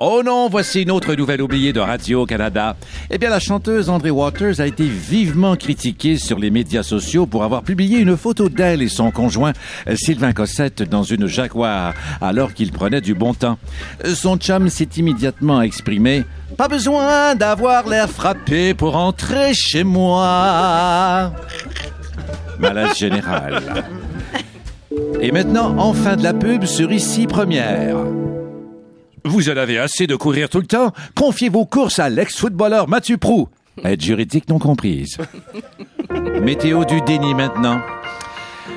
Oh non, voici une autre nouvelle oubliée de Radio-Canada. Eh bien, la chanteuse André Waters a été vivement critiquée sur les médias sociaux pour avoir publié une photo d'elle et son conjoint, Sylvain Cossette, dans une Jaguar, alors qu'il prenait du bon temps. Son chum s'est immédiatement exprimé. Pas besoin d'avoir l'air frappé pour entrer chez moi. Malaise général. Et maintenant, en fin de la pub sur Ici Première. Vous en avez assez de courir tout le temps? Confiez vos courses à l'ex-footballeur Mathieu Prou. Aide juridique non comprise. Météo du déni maintenant.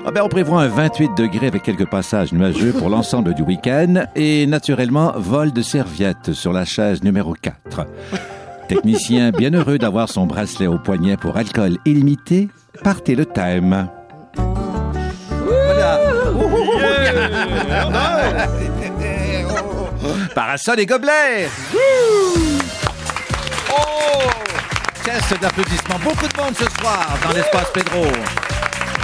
Ah ben, on prévoit un 28 degrés avec quelques passages nuageux pour l'ensemble du week-end et naturellement vol de serviettes sur la chaise numéro 4. Technicien bien heureux d'avoir son bracelet au poignet pour alcool illimité, partez le thème. Voilà. Parasol et gobelets. Oh! Test d'applaudissements. Beaucoup de monde ce soir dans l'espace Pedro.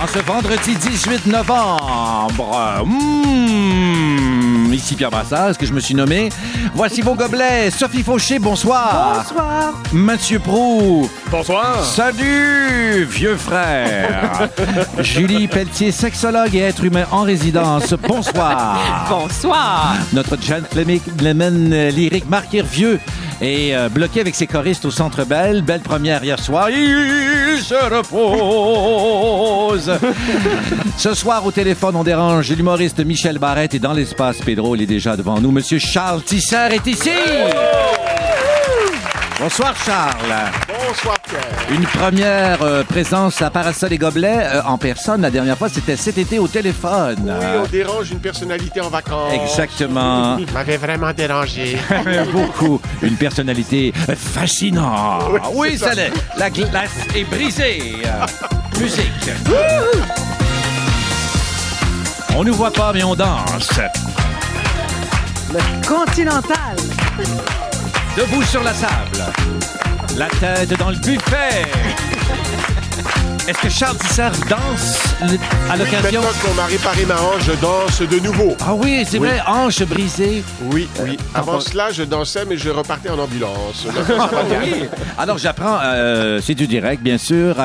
En ce vendredi 18 novembre. Mmh ici Pierre Brassard, ce que je me suis nommé. Voici vos gobelets. Sophie Fauché, bonsoir. Bonsoir. Mathieu Prou. Bonsoir. Salut, vieux frère. Julie Pelletier, sexologue et être humain en résidence. Bonsoir. bonsoir. Notre Jeanne Clemen, lyrique, marqué vieux et euh, bloqué avec ses choristes au Centre Belle. Belle première hier soir. Il se repose. Ce soir, au téléphone, on dérange l'humoriste Michel Barrette et dans l'espace P drôle est déjà devant nous. Monsieur Charles Tisser est ici. Bonsoir Charles. Bonsoir Pierre. Une première euh, présence à Parasol et Gobelets euh, en personne. La dernière fois, c'était cet été au téléphone. Oui, on dérange une personnalité en vacances. Exactement. m'avait vraiment dérangé. Beaucoup. Une personnalité fascinante. Oui, ça l'est. La glace est brisée. Musique. On ne voit pas, mais on danse. Continental. Debout sur la sable. La tête dans le buffet. Est-ce que Charles Tisser danse à l'occasion? Maintenant qu'on m'a réparé ma hanche, je danse de nouveau. Ah oui, c'est Oui. vrai, hanche brisée. Oui, oui. Avant cela, je dansais, mais je repartais en ambulance. Bien. Oui. Alors, j'apprends, euh, c'est du direct, bien sûr,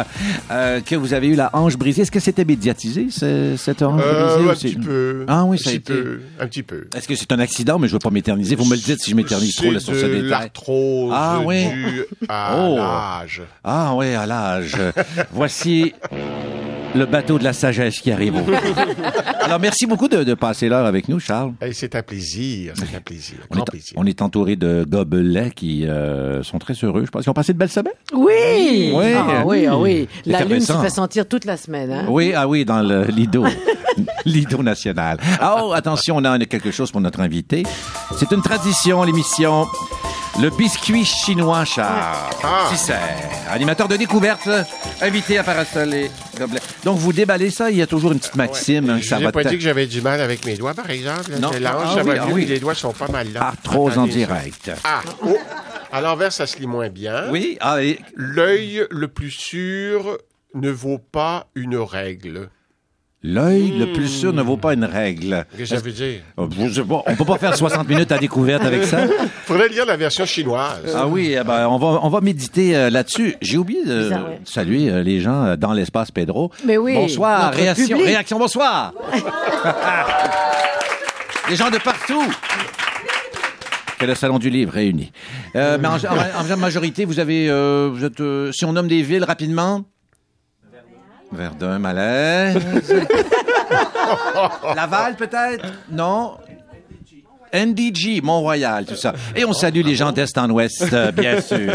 euh, que vous avez eu la hanche brisée. Est-ce que c'était médiatisé, ce- cette hanche Euh, brisée? un c'est- petit peu. Ah oui, un ça a petit été. peu. Un petit peu. Est-ce que c'est un accident, mais je ne veux pas m'éterniser. Vous me le dites si je m'éternise trop là, sur ce C'est de détail. l'arthrose Ah, oui. due à Oh. l'âge. Ah oui, à l'âge. Voici le bateau de la sagesse qui arrive. Alors, merci beaucoup de, de passer l'heure avec nous, Charles. Hey, c'est un plaisir, c'est un plaisir. On Grand est, plaisir. on est entouré de gobelets qui euh, sont très heureux. Je pense qu'ils ont passé de belles semaines. Oui. Oui. Ah, oui, ah, oui. La lune se fait sentir toute la semaine. Hein? Oui, ah oui, dans le Lido. Lido national. Ah, oh, attention, on a quelque chose pour notre invité. C'est une tradition, l'émission. Le biscuit chinois, Charles. Ah. Tisser, animateur de découverte, invité à Parasol et Gobelet. Donc, vous déballez ça, il y a toujours une petite maxime. hein, que Je n'ai pas dit que j'avais du mal avec mes doigts, par exemple. Non. Hanche, Ah oui, ah oui. les doigts sont pas mal là. Arthrose en direct. Ah, oh. À l'envers, ça se lit moins bien. Oui, ah, et- L'œil le plus sûr ne vaut pas une règle. L'œil le plus sûr ne vaut pas une règle. Qu'est-ce que ça veut dire? Oh, pas, on peut pas faire 60 minutes à découverte avec ça? Faudrait lire la version chinoise. Ah oui, eh ben, on va on va méditer euh, là-dessus. J'ai oublié de Bizarre, ouais. saluer euh, les gens euh, dans l'espace Pedro. Mais oui, Bonsoir, réaction, public. réaction, bonsoir. les gens de partout. Que le salon du livre réuni. Euh, mais en, en- en majorité, vous avez, euh, vous êtes, euh, si on nomme des villes rapidement. Verdun, malaise. Laval, peut-être? Non? NDG, Mont-Royal, tout ça. Et on salue les gens d'Est en Ouest, euh, bien sûr.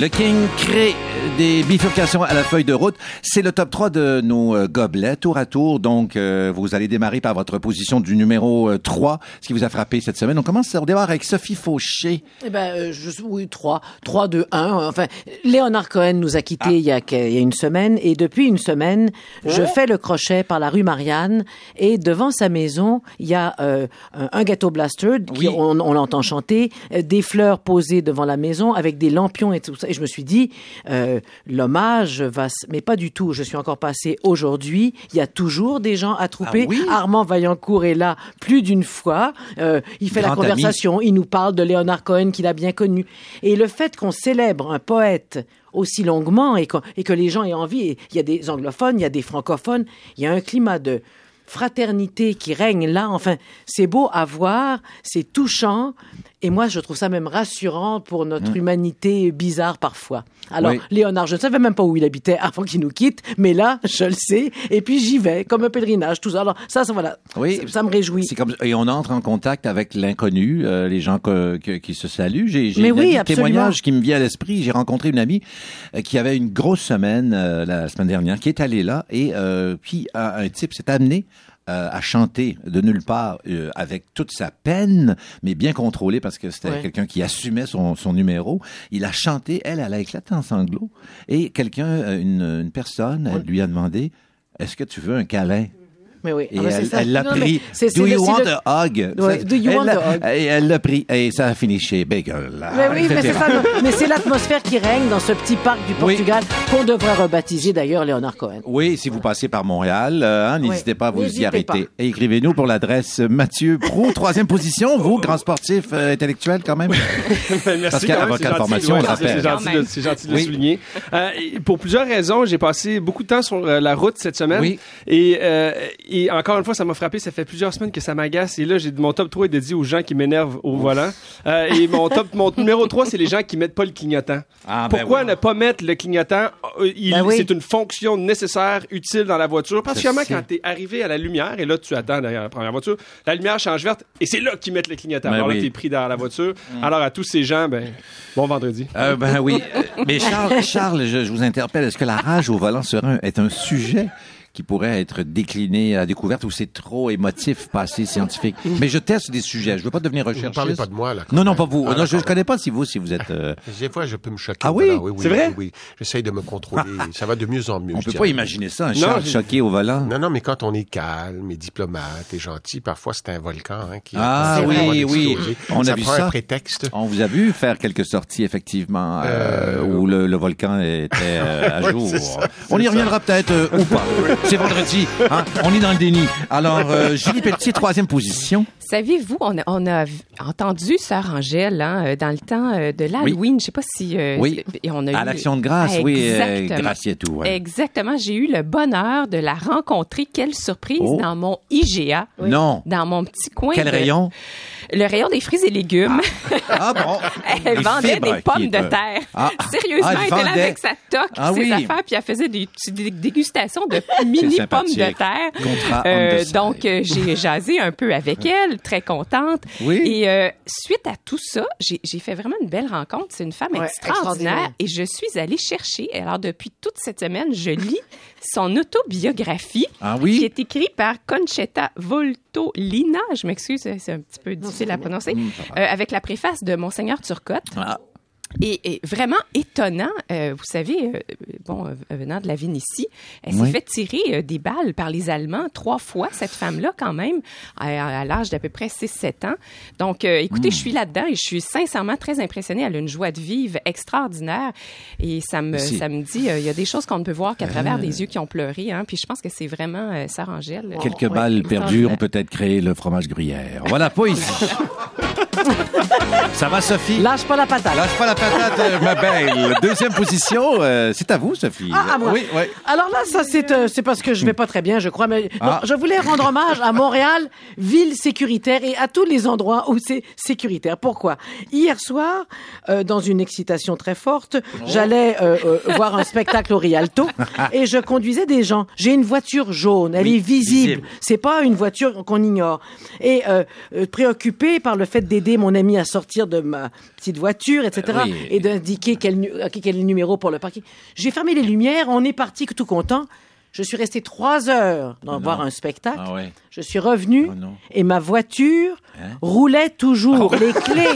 Le King crée des bifurcations à la feuille de route. C'est le top 3 de nos euh, gobelets, tour à tour. Donc, euh, vous allez démarrer par votre position du numéro euh, 3, ce qui vous a frappé cette semaine. On commence, on démarre avec Sophie Fauché. Eh ben, euh, je, oui, 3, 3, 2, 1. Enfin, Léonard Cohen nous a quittés il, y a, il y a une semaine et depuis une semaine, je fais le crochet par la rue Marianne et devant sa maison, il y a euh, un, gâteau blaster qui, Oui. on, on l'entend chanter, euh, des fleurs posées devant la maison avec des lampions et tout ça. Et je me suis dit, euh, l'hommage va, mais pas du tout. Je suis encore passé aujourd'hui. Il y a toujours des gens attroupés. Ah oui? Armand Vaillancourt est là plus d'une fois. Euh, il fait la ami. conversation. Il nous parle de Léonard Cohen qu'il a bien connu. Et le fait qu'on célèbre un poète aussi longuement et, qu'on- et que les gens aient envie, il y a des anglophones, il y a des francophones, il y a un climat de fraternité qui règne là. Enfin, c'est beau à voir, c'est touchant. Et moi, je trouve ça même rassurant pour notre humanité bizarre parfois. Alors, Oui. Léonard, je ne savais même pas où il habitait avant qu'il nous quitte, mais là, je le sais. Et puis, j'y vais, comme un pèlerinage, tout ça. Alors, ça, ça voilà. Oui. Ça, ça me réjouit. Comme et on entre en contact avec l'inconnu, euh, les gens que- que- qui se saluent. J'ai oui, absolument. témoignage qui me vient à l'esprit. J'ai rencontré une amie euh, qui avait une grosse semaine euh, la semaine dernière, qui est allée là et euh, puis un, un type s'est amené. Euh, à chanter de nulle part euh, avec toute sa peine, mais bien contrôlé parce que c'était Ouais. quelqu'un qui assumait son, son numéro. Il a chanté, elle, elle a éclaté en sanglots. Et quelqu'un, euh, une, une personne, elle lui a demandé, est-ce que tu veux un câlin? Mais oui. Et Ah, ben, c'est elle l'a pris. Do le- you c'est want le- a hug? Do you elle want l'a- a hug? Et elle l'a pris. Et ça a fini chez Bagel. Mais oui, mais c'est ça. Mais c'est l'atmosphère qui règne dans ce petit parc du Oui. Portugal qu'on devrait rebaptiser d'ailleurs Léonard Cohen. Oui, si vous passez par Montréal, euh, hein, n'hésitez pas à vous y arrêter. pas. Et écrivez-nous pour l'adresse Mathieu Pro, troisième position. Vous, grand sportif euh, intellectuel quand même? Merci. Parce qu'à avocat de formation, on le c'est- rappelle. C'est gentil, de- le souligner. Euh, pour plusieurs raisons, j'ai passé beaucoup de temps sur euh, la route cette semaine. Oui. Et, et encore une fois, ça m'a frappé. Ça fait plusieurs semaines que ça m'agace. Et là, j'ai mon top 3 est dédié aux gens qui m'énervent au volant. Euh, et mon top, mon numéro 3, c'est les gens qui mettent pas le clignotant. Ah, ben Pourquoi ne pas mettre le clignotant? Euh, il- Ben oui. C'est une fonction nécessaire, utile dans la voiture. Particulièrement quand tu es arrivé à la lumière et là, tu attends derrière la première voiture. La lumière change verte et c'est là qu'ils mettent le clignotant. Ben Alors là, oui. tu es pris dans la voiture. Alors, à tous ces gens, ben, bon vendredi. Euh, ben oui. Mais Charles, Charles je, je vous interpelle. Est-ce que la rage au volant serait un- est un sujet qui pourrait être décliné à la découverte ou c'est trop émotif, pas assez scientifique? Mais je teste des sujets. Je veux pas devenir Vous ne recherchiste. parlez pas de moi, là. Non, non, pas vous. Ah, non, je ne connais pas si vous, si vous êtes. euh, Des fois, je peux me choquer. Ah oui? volant. oui, C'est vrai? Oui, oui. J'essaye de me contrôler. Ça va de mieux en mieux. on peut pas imaginer ça, un j'ai- choqué au volant. Non, non, mais quand on est calme et diplomate et gentil, parfois c'est un volcan hein, qui Ah oui, oui. On a ça vu prend ça. un prétexte. On vous a vu faire quelques sorties, effectivement, euh, Euh, où le, le volcan était euh, à jour. on y reviendra peut-être ou pas. C'est vendredi. hein, on est dans le déni. Alors, euh, Julie Pelletier, troisième position. Savez-vous, on a, on a v- entendu Sœur Angèle hein, euh, dans le temps euh, de l'Halloween. Je sais pas si... euh, Oui. et on a À eu- l'Action de grâce, oui, euh, et tout. ouais. Exactement. J'ai eu le bonheur de la rencontrer. Quelle surprise Oh. dans mon IGA. Non. Dans mon petit coin. Quel de- rayon? Le rayon des fruits et légumes. Ah bon? Elle Des vendait des pommes de terre. ah, Sérieusement, ah, elle elle était là avec sa toque, Ah ses oui. affaires, puis elle faisait des petites dégustations de mini pommes de terre. Euh, donc, euh, j'ai jasé un peu avec elle, très contente. Oui. Et euh, suite à tout ça, j'ai j'ai fait vraiment une belle rencontre. C'est une femme Ouais, extraordinaire. extraordinaire. Et je suis allée chercher, alors depuis toute cette semaine, je lis son autobiographie Ah oui? qui est écrite par Conchetta Voltolina. Je m'excuse, c'est un petit peu difficile à prononcer. Mm, Euh, avec la préface de Monseigneur Turcotte. Ah, Et, et vraiment étonnant, euh, vous savez, euh, bon, euh, venant de la Vénétie, elle Oui. s'est fait tirer euh, des balles par les Allemands trois fois, cette femme-là quand même, à, à l'âge d'à peu près 6-7 ans. Donc, euh, écoutez, Hmm. je suis là-dedans et je suis sincèrement très impressionnée. Elle a une joie de vivre extraordinaire et ça me, ça me dit, euh, il y a des choses qu'on ne peut voir qu'à Ah. travers des yeux qui ont pleuré. Hein, puis je pense que c'est vraiment euh, Sarah Angèle. Quelques Ouais, balles perdues ont peut-être créé le fromage gruyère. Voilà, pas ici. Ça va, Sophie? Lâche pas la patate. Lâche pas la patate, euh, ma belle. Deuxième position, euh, c'est à vous, Sophie. Ah, à moi. Oui, oui. Alors là, ça c'est euh, c'est parce que je vais pas très bien, je crois. Mais Ah. non, je voulais rendre hommage à Montréal, ville sécuritaire, et à tous les endroits où c'est sécuritaire. Pourquoi? Hier soir, euh, dans une excitation très forte, j'allais euh, euh, voir un spectacle au Rialto et je conduisais des gens. J'ai une voiture jaune, elle Oui, est visible. visible. C'est pas une voiture qu'on ignore. Et euh, euh, préoccupé par le fait d'aider mon ami à sortir de ma petite voiture, etc., Oui. et d'indiquer quel, euh, quel numéro pour le parking. J'ai fermé les lumières, on est parti tout content. Je suis resté trois heures dans voir un spectacle. Ah ouais. Je suis revenu Oh. Hein? et ma voiture roulait toujours. Les clés,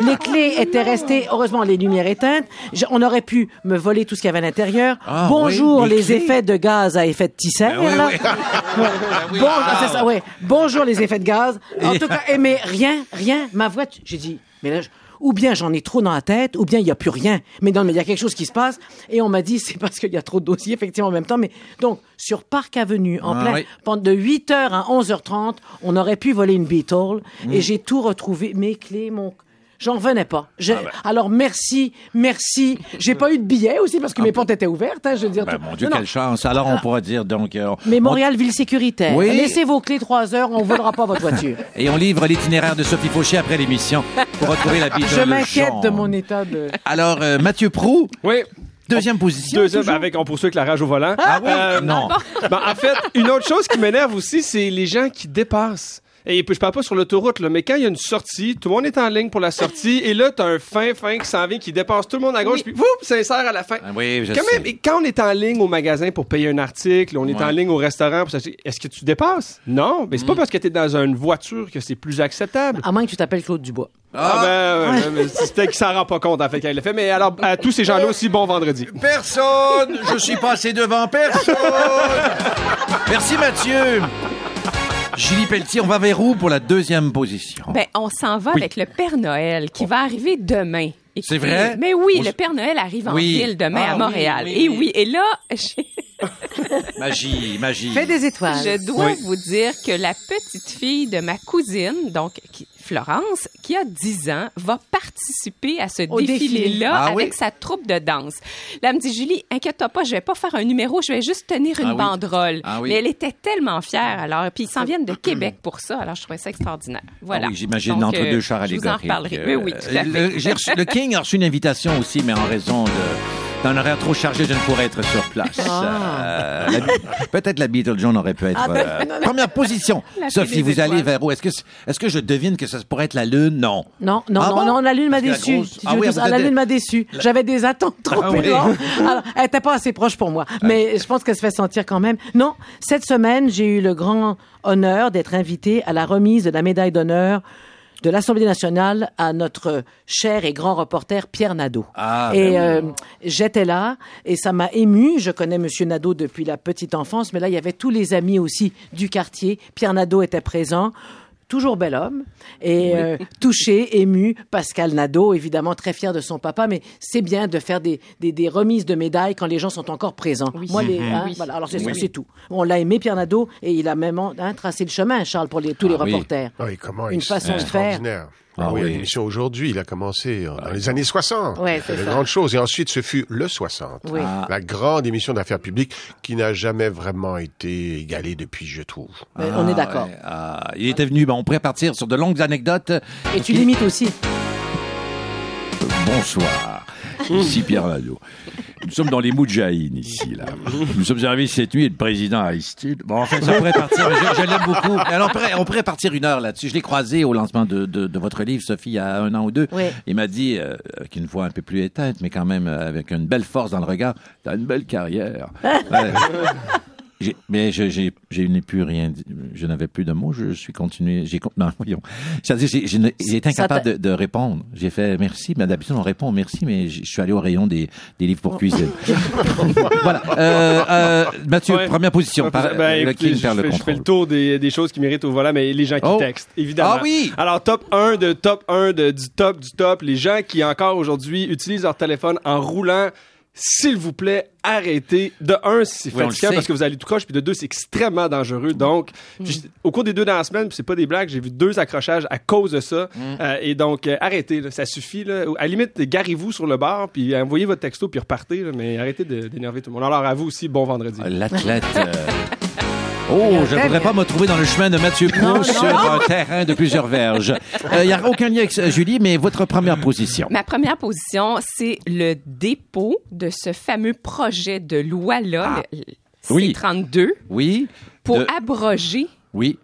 les clés étaient restées. Heureusement, les lumières éteintes. Je- on aurait pu me voler tout ce qu'il y avait à l'intérieur. Ah, Bonjour oui, les effets de gaz à effet de. Ben oui, oui. Bon, ah. ça, ouais. Bonjour les effets de gaz. En tout cas, eh, mais rien, rien. Ma voiture, j'ai dit, mais là, je- ou bien j'en ai trop dans la tête, ou bien il y a plus rien. Mais non, mais il y a quelque chose qui se passe. Et on m'a dit, c'est parce qu'il y a trop de dossiers, effectivement, en même temps. Mais donc, sur Parc Avenue, en Ah, plein, oui. pendant de 8h à 11h30, on aurait pu voler une Beetle. Mm. Et j'ai tout retrouvé. Mes clés, mon... J'en revenais pas. Ah, ben. Alors, merci, merci. J'ai pas eu de billets aussi parce que mes portes étaient ouvertes, hein, je veux dire. Ben, tout- mon Dieu, Non, non. quelle chance. Alors, on pourra dire donc... euh, Mais on- Montréal, ville sécuritaire. Oui. Laissez vos clés trois heures, on volera pas votre voiture. Et on livre l'itinéraire de Sophie Fauché après l'émission pour retrouver la Beatle Je m'inquiète de mon état de... Alors, euh, Mathieu Prou, Oui. deuxième position. Deuxième, avec, on poursuit avec la rage au volant. Ah oui? Euh, non. Ben, en fait, une autre chose qui m'énerve aussi, c'est les gens qui dépassent. Et puis, je parle pas sur l'autoroute, là, mais quand il y a une sortie, tout le monde est en ligne pour la sortie, et là, t'as un fin, fin qui s'en vient, qui dépasse tout le monde à gauche, puis vous, s'insère à la fin. Ah oui, je Quand, sais. même, et quand on est en ligne au magasin pour payer un article, on est Ouais. en ligne au restaurant pour s'acheter, est-ce que tu dépasses? Non, mais c'est Mm. pas parce que t'es dans une voiture que c'est plus acceptable. À moins que tu t'appelles Claude Dubois. Ah, ben, ouais, mais c'est peut-être qu'il s'en rend pas compte, en fait, quand il le fait. Mais alors, à tous ces gens-là aussi, bon vendredi. Personne! Je suis passé devant personne! Merci Mathieu! Julie Pelletier, on va vers où pour la deuxième position? Ben, on s'en va Oui. avec le Père Noël qui va arriver demain. Écoutez, C'est vrai? Mais oui, le Père Noël arrive en Oui. ville demain Ah, à oui, Montréal. oui, Et oui. oui, et là, j'ai- Magie, magie. Fais des étoiles. je dois Oui. vous dire que la petite fille de ma cousine, donc qui- Florence, qui a 10 ans, va participer à ce défilé-là Ah avec oui? sa troupe de danse. Là, elle me dit, Julie, inquiète-toi pas, je vais pas faire un numéro, je vais juste tenir une Ah oui. banderole. Ah oui. Mais elle était tellement fière, alors, puis ils s'en viennent de Québec pour ça, alors je trouvais ça extraordinaire. Voilà. Ah oui, j'imagine Donc, l'entre euh, deux chars Je vous en allégoriques. reparlerai. Oui, oui, tout à Euh, fait. le, j'ai reçu- le King a reçu une invitation aussi, mais en raison de- d'un horaire trop chargé, je ne pourrais être sur place. Euh, la- Peut-être la Beatle John aurait pu être. Ah, ben, euh, non, non. première position. La Sophie, vous allez vers où? Est-ce que, est-ce que je devine que ça pourrait être la Lune? Non. Non, non, Ah non, bon? non, la lune m'a déçu. grosse- Si Ah oui, la êtes- lune m'a déçu. J'avais des attentes trop Ah oui. énormes. Alors, elle était pas assez proche pour moi. Mais je pense qu'elle se fait sentir quand même. Non, cette semaine, j'ai eu le grand honneur d'être invitée à la remise de la médaille d'honneur de l'Assemblée nationale à notre cher et grand reporter Pierre Nadeau. Ah, et ben euh, j'étais là et ça m'a ému. Je connais Monsieur Nadeau depuis la petite enfance, mais là il y avait tous les amis aussi du quartier. Pierre Nadeau était présent. Toujours bel homme et euh, touché, ému. Pascal Nadeau, évidemment très fier de son papa, mais c'est bien de faire des, des, des remises de médailles quand les gens sont encore présents. Oui. Moi, les, Mhm. hein, Oui. voilà. Alors c'est c'est tout. On l'a aimé Pierre Nadeau et il a même hein, tracé le chemin, Charles, pour les, tous les Ah oui. reporters. Ah oui, comment Une il- façon de faire. Ah Ah oui, oui. l'émission aujourd'hui, il a commencé euh, dans les années 60. Ouais, c'est de ça. grandes choses. Et ensuite, ce fut le 60. Oui. Ah. La grande émission d'affaires publiques qui n'a jamais vraiment été égalée depuis, je trouve. Mais on est d'accord. ouais. Ah, il était venu, ben, on pourrait partir sur de longues anecdotes. Et tu limites aussi. Bonsoir. Ici Pierre Nadeau. Nous sommes dans les Moudjahines ici, là. Nous sommes arrivés cette nuit et le président Aristide. Bon, enfin, ça pourrait partir. Je, je l'aime beaucoup. Alors, on pourrait, on pourrait partir une heure là-dessus. Je l'ai croisé au lancement de, de, de votre livre, Sophie, il y a un an ou deux. Oui. Il m'a dit, euh, avec une voix un peu plus éteinte, mais quand même euh, avec une belle force dans le regard, t'as une belle carrière. Ouais. Mais je, j'ai, je n'ai plus rien. Je n'avais plus de mots. Je suis continué. J'ai, non, voyons. C'est-à-dire, j'ai, j'ai, j'ai été incapable de, de répondre. J'ai fait merci. Mais d'habitude, on répond merci, mais je suis allé au rayon des, des livres pour cuisine. voilà. Euh, euh, Mathieu, Ouais. première position. Par, Ben, le écoutez, je, perd le fais, je fais le tour des, des choses qui méritent au volant, mais les gens qui Oh. textent, évidemment. Ah oui! Alors, top 1 de top 1 de, du top du top. Les gens qui encore aujourd'hui utilisent leur téléphone en roulant, s'il vous plaît, arrêtez. De un, c'est Oui, fatigant parce que vous allez tout croche, puis de deux, c'est extrêmement dangereux. Donc, juste- au cours des deux dernières semaines, puis c'est pas des blagues, j'ai vu deux accrochages à cause de ça. Euh, et donc, euh, arrêtez, là, ça suffit. Là. À la limite, garez-vous sur le bar, puis envoyez votre texto, puis repartez, là, mais arrêtez de- d'énerver tout le monde. Alors, à vous aussi, bon vendredi. L'athlète. euh, Oh, je ne voudrais pas me trouver dans le chemin de Mathieu Non, sur un terrain de plusieurs verges. Il n'y a aucun lien avec euh, Julie, mais votre première position. Ma première position, c'est le dépôt de ce fameux projet de loi-là, le- le Oui. C-32, Oui. pour de- abroger Oui.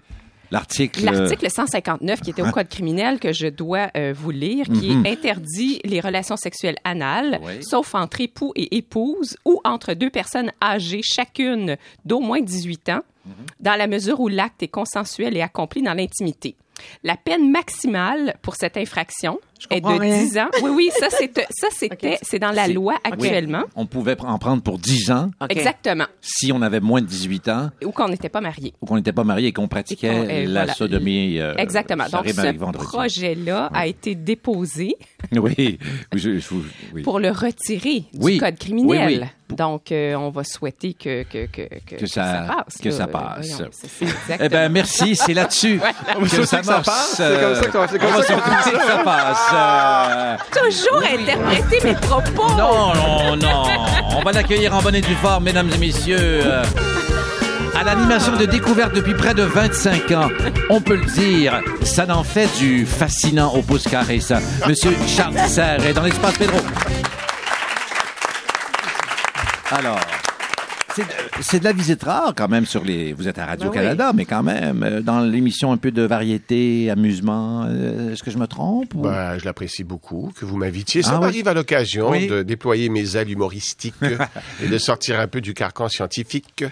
L'article. L'article 159 qui était au Code criminel que je dois euh, vous lire, qui interdit les relations sexuelles anales, Oui. sauf entre époux et épouse ou entre deux personnes âgées chacune d'au moins 18 ans, dans la mesure où l'acte est consensuel et accompli dans l'intimité. La peine maximale pour cette infraction est de rien. 10 ans. Oui, oui, ça c'est ça c'était c'est dans la C'est- loi actuellement. On pouvait en prendre pour 10 ans. Exactement. si on avait moins de 18 ans Ou qu'on n'était pas marié. ou qu'on n'était pas marié et qu'on Et pratiquait qu'on- euh, la voilà. sodomie. euh, Exactement. Donc, ce projet-là a été déposé Oui. Je- je- oui. pour le retirer du Oui. code criminel. Oui, oui. Donc, euh, on va souhaiter que, que, que, que, Que ça- passe. que là. ça passe. Voyons, c'est- c'est exactement. Eh ben merci, c'est là-dessus que ça marche. passe. C'est comme ça comme que ça passe. Euh, Toujours interpréter mes propos. Non, non, non. On va l'accueillir en bonne et due forme, mesdames et messieurs. euh, À l'animation de découverte depuis près de 25 ans, on peut le dire, ça n'en fait du fascinant au pouce carré, ça. Monsieur Charles Serre est dans l'espace Pedro. Alors, c'est de la visite rare quand même sur les. Vous êtes à Radio-Canada, mais quand même, euh, dans l'émission un peu de variété, amusement. euh, Est-ce que je me trompe? ou- Ben, je l'apprécie beaucoup que vous m'invitiez. Ça Ah oui? m'arrive à l'occasion Oui. de déployer mes ailes humoristiques et de sortir un peu du carcan scientifique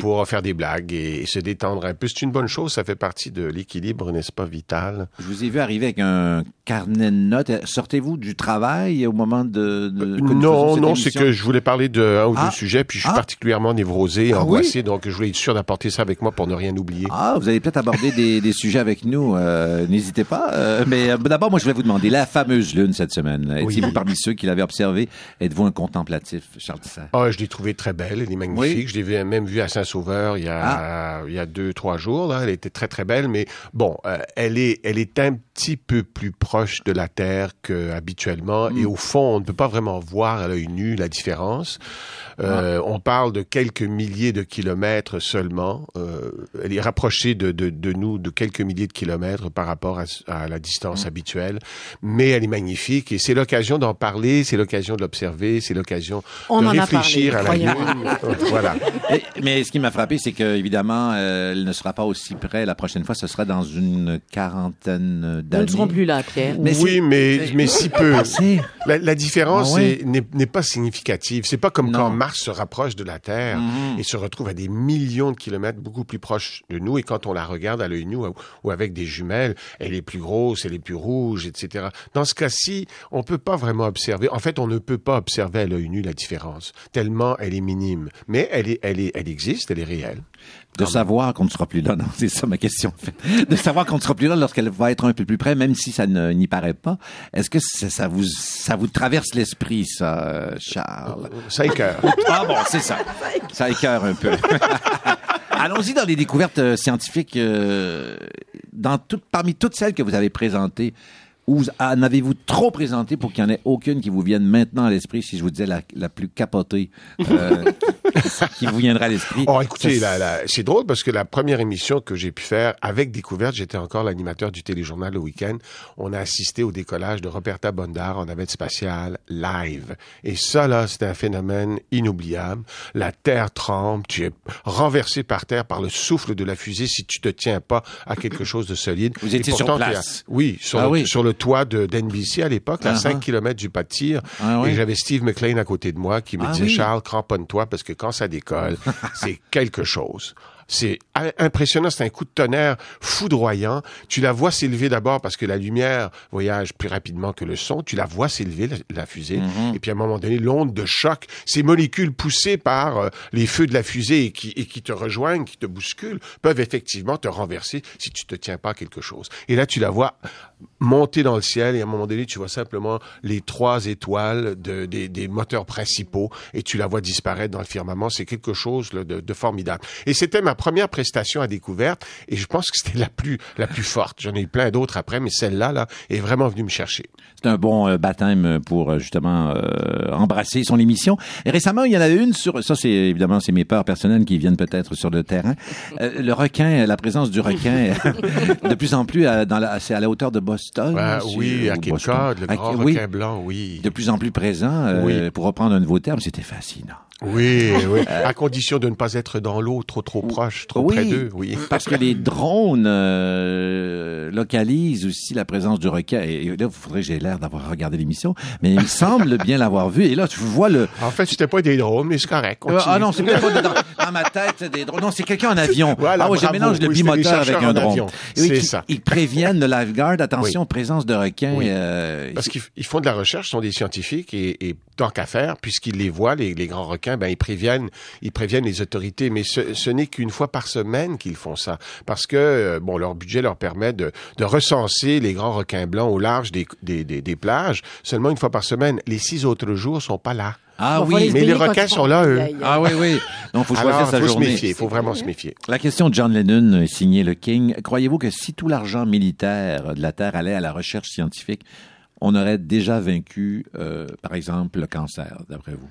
pour faire des blagues et, se détendre un peu. C'est une bonne chose. Ça fait partie de l'équilibre, n'est-ce pas, vital? Je vous ai vu arriver avec un carnet de notes. Sortez-vous du travail au moment de... Non, non, c'est que je voulais parler de un ou Ah. deux sujets, puis je suis Ah. particulièrement névrosé, Ah angoissé, donc je voulais être sûr d'apporter ça avec moi pour ne rien oublier. Ah, vous allez peut-être aborder des, des sujets avec nous. euh, N'hésitez pas. Euh, mais euh, d'abord, moi, je voulais vous demander la fameuse lune cette semaine. Étiez-vous parmi ceux qui l'avaient observée? Êtes-vous un contemplatif, Charles Tissot? Ah, je l'ai trouvée très belle, elle est magnifique. Je l'ai même vue à Saint-Sauveur il y a il y a deux trois jours. Là, elle était très très belle, mais bon, euh, elle est elle est un petit peu plus proche de la Terre que habituellement, et au fond, on ne peut pas vraiment voir à l'œil nu la différence. Euh, On parle de quelques milliers de kilomètres seulement. Euh, elle est rapprochée de, de, de nous de quelques milliers de kilomètres par rapport à, à la distance habituelle, mais elle est magnifique et c'est l'occasion d'en parler, c'est l'occasion de l'observer, c'est l'occasion On de réfléchir parlé, à la lune. voilà. Et- mais ce qui m'a frappé, c'est que évidemment, euh, elle ne sera pas aussi près la prochaine fois. Ce sera dans une quarantaine Nous d'années. ne serons plus là, Pierre. Mais oui, mais mais si peu. C'est- La, la différence Ah ouais? n'est n'est pas significative. C'est pas comme Non. quand Mars se rapproche de la Terre Mhm. et se retrouve à des millions de kilomètres beaucoup plus proche de nous. Et quand on la regarde à l'œil nu ou, avec des jumelles, elle est plus grosse, elle est plus rouge, etc. Dans ce cas-ci, on peut pas vraiment observer. En fait, on ne peut pas observer à l'œil nu la différence tellement elle est minime. Mais elle est, elle est, elle existe, elle est réelle. De savoir qu'on ne sera plus là, non, c'est ça ma question. De savoir qu'on ne sera plus là lorsqu'elle va être un peu plus près, même si ça n'y paraît pas. Est-ce que ça, ça vous ça vous traverse l'esprit, ça, euh, Charles Cinq heures. Ah bon, c'est ça. Ça écœure un peu. Allons-y dans les découvertes euh, scientifiques. euh, dans tout- parmi toutes celles que vous avez présentées, ou en avez-vous trop présenté pour qu'il n'y en ait aucune qui vous vienne maintenant à l'esprit, si je vous disais la, la plus capotée euh, qui, vous viendra à l'esprit? Oh, écoutez, c'est drôle parce que la première émission que j'ai pu faire avec Découverte, j'étais encore l'animateur du téléjournal le week-end. On a assisté au décollage de Roberta Bondar en navette spatiale live. Et ça, là, c'était un phénomène inoubliable. La Terre tremble, tu es renversé par terre par le souffle de la fusée si tu te tiens pas à quelque chose de solide. Vous étiez sur pourtant, place. oui, sur, Ah le, oui. sur le toit de d'NBC à l'époque, à Uh-huh. 5 km du pas de tir. Ah oui. Et j'avais Steve McLean à côté de moi qui me Ah disait, oui. Charles, cramponne-toi parce que quand ça décolle, c'est quelque chose. C'est impressionnant, c'est un coup de tonnerre foudroyant. Tu la vois s'élever d'abord parce que la lumière voyage plus rapidement que le son. Tu la vois s'élever, la, la fusée. Mm-hmm. Et puis à un moment donné, l'onde de choc, ces molécules poussées par euh, les feux de la fusée et qui, et qui te rejoignent, qui te bousculent, peuvent effectivement te renverser si tu te tiens pas à quelque chose. Et là, tu la vois monter dans le ciel et à un moment donné, tu vois simplement les trois étoiles de, des, des moteurs principaux et tu la vois disparaître dans le firmament. C'est quelque chose là, de, de formidable. Et c'était ma première prestation à découverte et je pense que c'était la plus, la plus forte. J'en ai eu plein d'autres après, mais celle-là là, est vraiment venue me chercher. C'est un bon euh, baptême pour euh, justement euh, embrasser son émission. Et récemment, il y en a une sur ça, c'est évidemment c'est mes peurs personnelles qui viennent peut-être sur le terrain. Euh, le requin, la présence du requin, de plus en plus à, dans la, c'est à la hauteur de Boston. Oui, à Cape Boston. Cod, le À- grand oui, requin blanc, oui. de plus en plus présent. Oui. Pour reprendre un nouveau terme, c'était fascinant. Oui, oui. À condition de ne pas être dans l'eau trop trop proche, trop Oui. près d'eux, oui. Parce que les drones euh, localisent aussi la présence du requin. Et là, il faudrait que j'ai l'air d'avoir regardé l'émission, mais il me semble bien l'avoir vu. Et là, tu vois le, En fait, c'était pas des drones, mais c'est correct. Euh, continue. ah non, c'est peut-être pas. Dans ma tête, des drones. Non, c'est quelqu'un en avion. Voilà, ah oui, je mélange le Oui, bimoteur avec un drone. oui, C'est ça. Ils préviennent le lifeguard, attention, présence de requins. Oui. euh, Parce qu'ils ils font de la recherche, sont des scientifiques et, et tant qu'à faire, puisqu'ils les voient, les, les grands requins, ben ils préviennent, ils préviennent les autorités. Mais ce, ce n'est qu'une fois par semaine qu'ils font ça, parce que euh, bon, leur budget leur permet de, de recenser les grands requins blancs au large des, des, des, des plages seulement une fois par semaine. Les six autres jours sont pas là. Ah Bon, oui, se mais les requins sont là, eux. Ah oui, oui. Donc, faut choisir Alors, sa faut se journée. méfier, il faut vraiment se méfier. La question de John Lennon, euh, signé le King. Croyez-vous que si tout l'argent militaire de la Terre allait à la recherche scientifique, on aurait déjà vaincu, euh, par exemple, le cancer, d'après vous?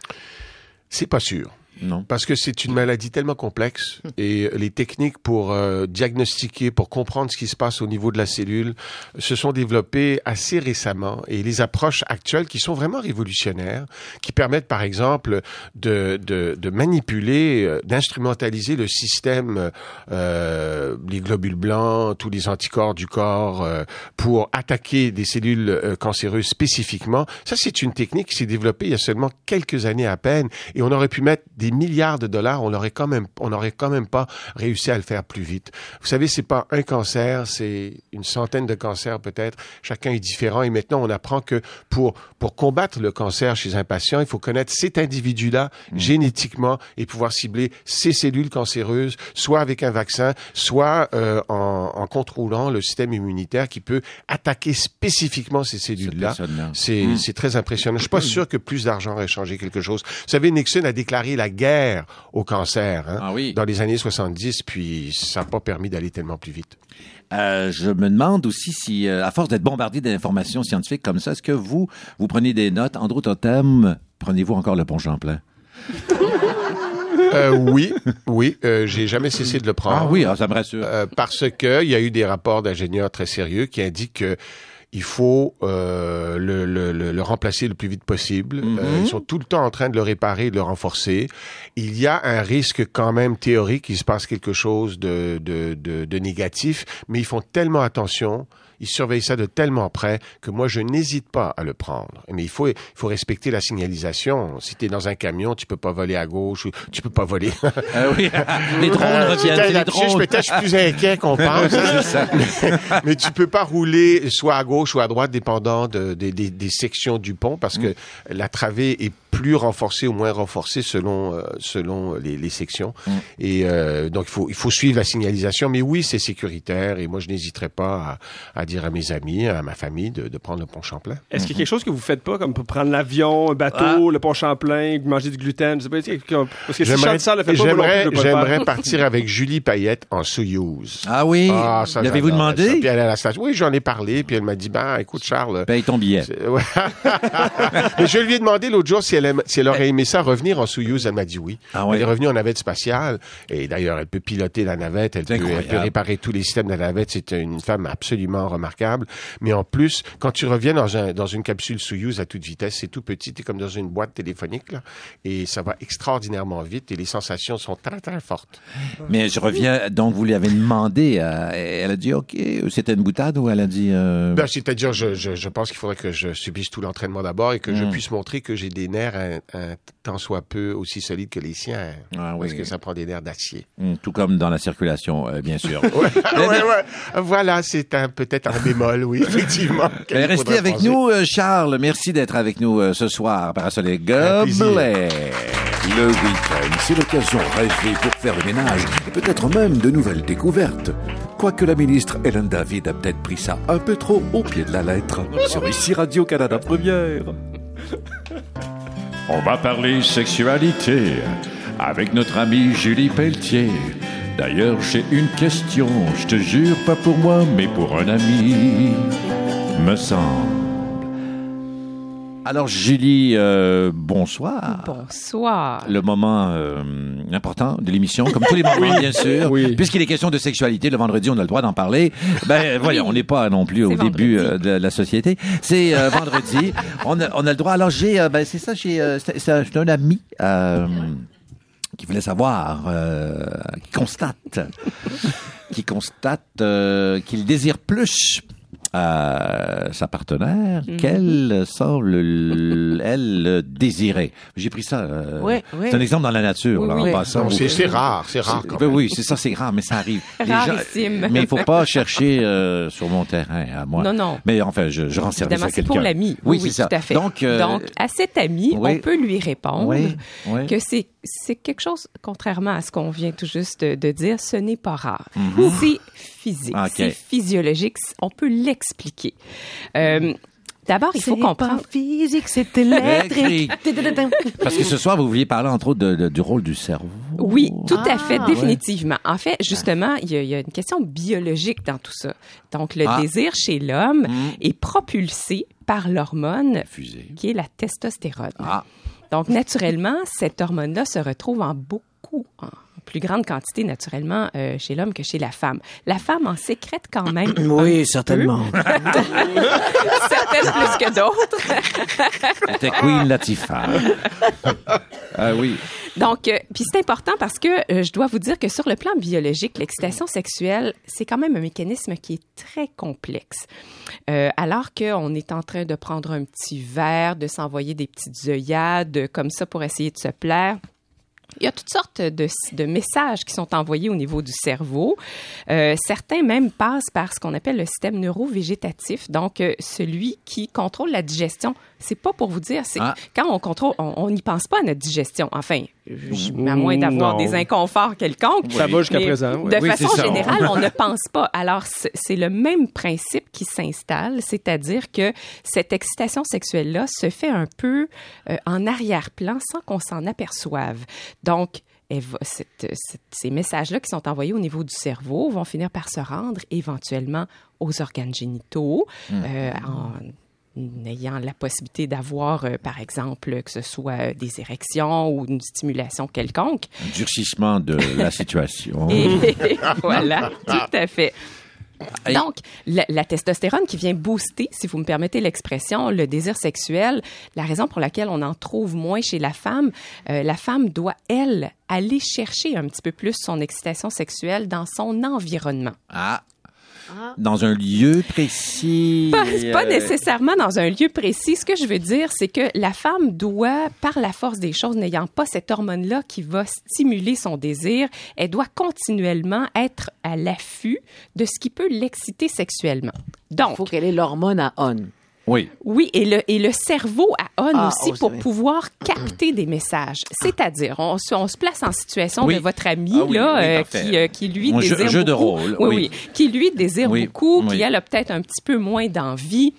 C'est pas sûr. Non. Parce que c'est une maladie tellement complexe et les techniques pour euh, diagnostiquer, pour comprendre ce qui se passe au niveau de la cellule se sont développées assez récemment et les approches actuelles qui sont vraiment révolutionnaires, qui permettent par exemple de, de, de manipuler, euh, d'instrumentaliser le système, euh, les globules blancs, tous les anticorps du corps euh, pour attaquer des cellules euh, cancéreuses spécifiquement. Ça, c'est une technique qui s'est développée il y a seulement quelques années à peine et on aurait pu mettre des milliards de dollars, on n'aurait quand même, on n'aurait quand même pas réussi à le faire plus vite. Vous savez, c'est pas un cancer, c'est une centaine de cancers peut-être. Chacun est différent et maintenant on apprend que pour pour combattre le cancer chez un patient, il faut connaître cet individu-là génétiquement et pouvoir cibler ces cellules cancéreuses, soit avec un vaccin, soit euh, en, en contrôlant le système immunitaire qui peut attaquer spécifiquement ces cellules-là. personne-là. C'est Mm. c'est très impressionnant. Je suis pas sûr que plus d'argent aurait changé quelque chose. Vous savez, Nixon a déclaré la guerre au cancer hein, Ah oui. dans les années 70, puis ça n'a pas permis d'aller tellement plus vite. Euh, je me demande aussi si, euh, à force d'être bombardé d'informations scientifiques comme ça, est-ce que vous, vous prenez des notes? Andrew Totem, prenez-vous encore le pont Champlain? Euh, oui, oui, euh, j'ai jamais cessé de le prendre. Ah oui, ah, ça me rassure. Euh, parce que il y a eu des rapports d'ingénieurs très sérieux qui indiquent que il faut euh, le, le, le, le remplacer le plus vite possible. Euh, ils sont tout le temps en train de le réparer, de le renforcer. Il y a un risque quand même théorique qu'il se passe quelque chose de, de, de, de négatif, mais ils font tellement attention. Ils surveillent ça de tellement près que moi, je n'hésite pas à le prendre. Mais il faut, il faut respecter la signalisation. Si tu es dans un camion, tu peux pas voler à gauche ou tu peux pas voler. Euh, oui, les drones Euh, reviennent, les drones. Peut-être je suis plus inquiet qu'on pense. hein. mais, mais tu peux pas rouler soit à gauche ou à droite, dépendant de, des- sections du pont, parce que la travée est plus renforcée ou moins renforcée selon euh, selon les, les sections. Et euh, donc il faut il faut suivre la signalisation. Mais oui, c'est sécuritaire. Et moi, je n'hésiterai pas à, à dire à mes amis, à ma famille, de, de prendre le pont Champlain. Est-ce qu'il y a quelque chose que vous faites pas, comme pour prendre l'avion, un bateau, le pont Champlain, manger du gluten? Je sais pas, parce que si J'aimerais Charles le fait pas, j'aimerais partir avec Julie Payette en Soyouz. Ah oui, Ah, ça, l'avez-vous ça. demandé? Puis elle est à la station. Oui, j'en ai parlé. Puis elle m'a dit, ben, écoute, Charles. Paye ton billet. ouais. Mais je lui ai demandé l'autre jour si elle, aime- si elle aurait aimé ça revenir en Soyouz. Elle m'a dit oui. Ah ouais. Elle est revenue en navette spatiale. Et d'ailleurs, elle peut piloter la navette. Elle peut, elle incroyable. peut réparer tous les systèmes de la navette. C'est une femme absolument remarquable. Mais en plus, quand tu reviens dans, un, dans une capsule Soyouz à toute vitesse, c'est tout petit. T'es comme dans une boîte téléphonique, là. Et ça va extraordinairement vite. Et les sensations sont très, très fortes. Mais je reviens, donc vous lui avez demandé, euh, elle a dit OK, c'était une boutade ou elle a dit... euh, Ben, c'est-à-dire, je, je, je pense qu'il faudrait que je subisse tout l'entraînement d'abord et que je puisse montrer que j'ai des nerfs un, un tant soit peu aussi solides que les siens. Ah parce oui. que ça prend des nerfs d'acier. hum, tout comme dans la circulation, euh, bien sûr. ouais, ouais, ouais. Voilà, c'est un, peut-être un bémol, oui, effectivement. restez avec penser. nous, euh, Charles. Merci d'être avec nous euh, ce soir. Parasol et plaisir. Gobelet. Le week-end, c'est l'occasion rêvée pour faire le ménage et peut-être même de nouvelles découvertes. Quoique la ministre Hélène David a peut-être pris ça un peu trop au pied de la lettre. Sur ici Radio-Canada Première. On va parler sexualité avec notre amie Julie Pelletier. D'ailleurs, j'ai une question, je te jure, pas pour moi, mais pour un ami, me semble. Alors, Julie, euh, bonsoir. Bonsoir. Le moment euh, important de l'émission, comme tous les moments, bien sûr. Oui. Puisqu'il est question de sexualité, le vendredi, on a le droit d'en parler. Ben, voyons, on n'est pas non plus au début euh, de la société. C'est euh, vendredi. on, a, on a le droit. Alors, j'ai, euh, ben, c'est ça, j'ai, euh, c'est un, c'est un ami euh, qui voulait savoir, euh, qui constate, qui constate euh, qu'il désire plus à sa partenaire Mhm. qu'elle semble, elle, désirer? J'ai pris ça. euh, Ouais, ouais. C'est un exemple dans la nature, Oui, là, en oui. passant. C'est c'est rare, c'est rare quand Ben même. oui, c'est ça, c'est rare, mais ça arrive. Les gens- Rarissime. mais il faut pas chercher euh, sur mon terrain à moi. Non, non. Mais enfin, je, je rends service à c'est quelqu'un. pour l'ami. Oui, c'est ça. tout à fait. Donc, euh, Donc, à cet ami, oui. on peut lui répondre Oui, oui. que c'est c'est quelque chose, contrairement à ce qu'on vient tout juste de, de dire, ce n'est pas rare. C'est physique, c'est physiologique, on peut l'expliquer. Euh, D'abord, il faut C'est comprendre. pas physique, c'est électrique. Parce que ce soir, vous vouliez parler entre autres de- de- du rôle du cerveau. Oui, tout à fait, Ah, définitivement. En fait, justement, il y, a, il y a une question biologique dans tout ça. Donc, le Ah. désir chez l'homme Mm. est propulsé par l'hormone qui est la testostérone. Ah. Donc, naturellement, cette hormone-là se retrouve en beaucoup, plus grande quantité, naturellement, euh, chez l'homme que chez la femme. La femme en sécrète quand même. Oui, certainement. Certaines plus que d'autres. C'était Queen Latifah. ah oui. Donc, euh, puis c'est important parce que euh, je dois vous dire que sur le plan biologique, l'excitation sexuelle, c'est quand même un mécanisme qui est très complexe. Euh, alors qu'on est en train de prendre un petit verre, de s'envoyer des petites œillades comme ça pour essayer de se plaire. Il y a toutes sortes de, de messages qui sont envoyés au niveau du cerveau. Euh, certains même passent par ce qu'on appelle le système neurovégétatif, donc euh, celui qui contrôle la digestion. C'est pas pour vous dire, c'est Ah. quand on contrôle, on n'y pense pas à notre digestion. Enfin, à moins d'avoir des inconforts quelconques. Ça va jusqu'à présent. De Oui, façon générale, on ne pense pas. Alors, c'est le même principe qui s'installe, c'est-à-dire que cette excitation sexuelle-là se fait un peu euh, en arrière-plan sans qu'on s'en aperçoive. Donc, elle va- cette- cette- ces messages-là qui sont envoyés au niveau du cerveau vont finir par se rendre éventuellement aux organes génitaux, euh, en ayant la possibilité d'avoir, euh, par exemple, que ce soit des érections ou une stimulation quelconque. Un durcissement de la situation. Et voilà, tout à fait. Donc, la, la testostérone qui vient booster, si vous me permettez l'expression, le désir sexuel, la raison pour laquelle on en trouve moins chez la femme, euh, la femme doit, elle, aller chercher un petit peu plus son excitation sexuelle dans son environnement. Ah. Dans un lieu précis. Pas, pas euh, nécessairement dans un lieu précis. Ce que je veux dire, c'est que la femme doit, par la force des choses, n'ayant pas cette hormone-là qui va stimuler son désir, elle doit continuellement être à l'affût de ce qui peut l'exciter sexuellement. Il Donc, faut qu'elle ait l'hormone à on. Oui. oui, et le, et le cerveau a on Ah, aussi oh, pour pouvoir capter des messages. C'est-à-dire, on, se- on se place en situation Oui. de votre ami, Ah oui, là, oui, euh, qui, euh, qui lui Un jeu- désire jeu de beaucoup. rôle, Oui, oui. oui. Qui lui désire Oui, beaucoup, oui. qui elle a peut-être un petit peu moins d'envie.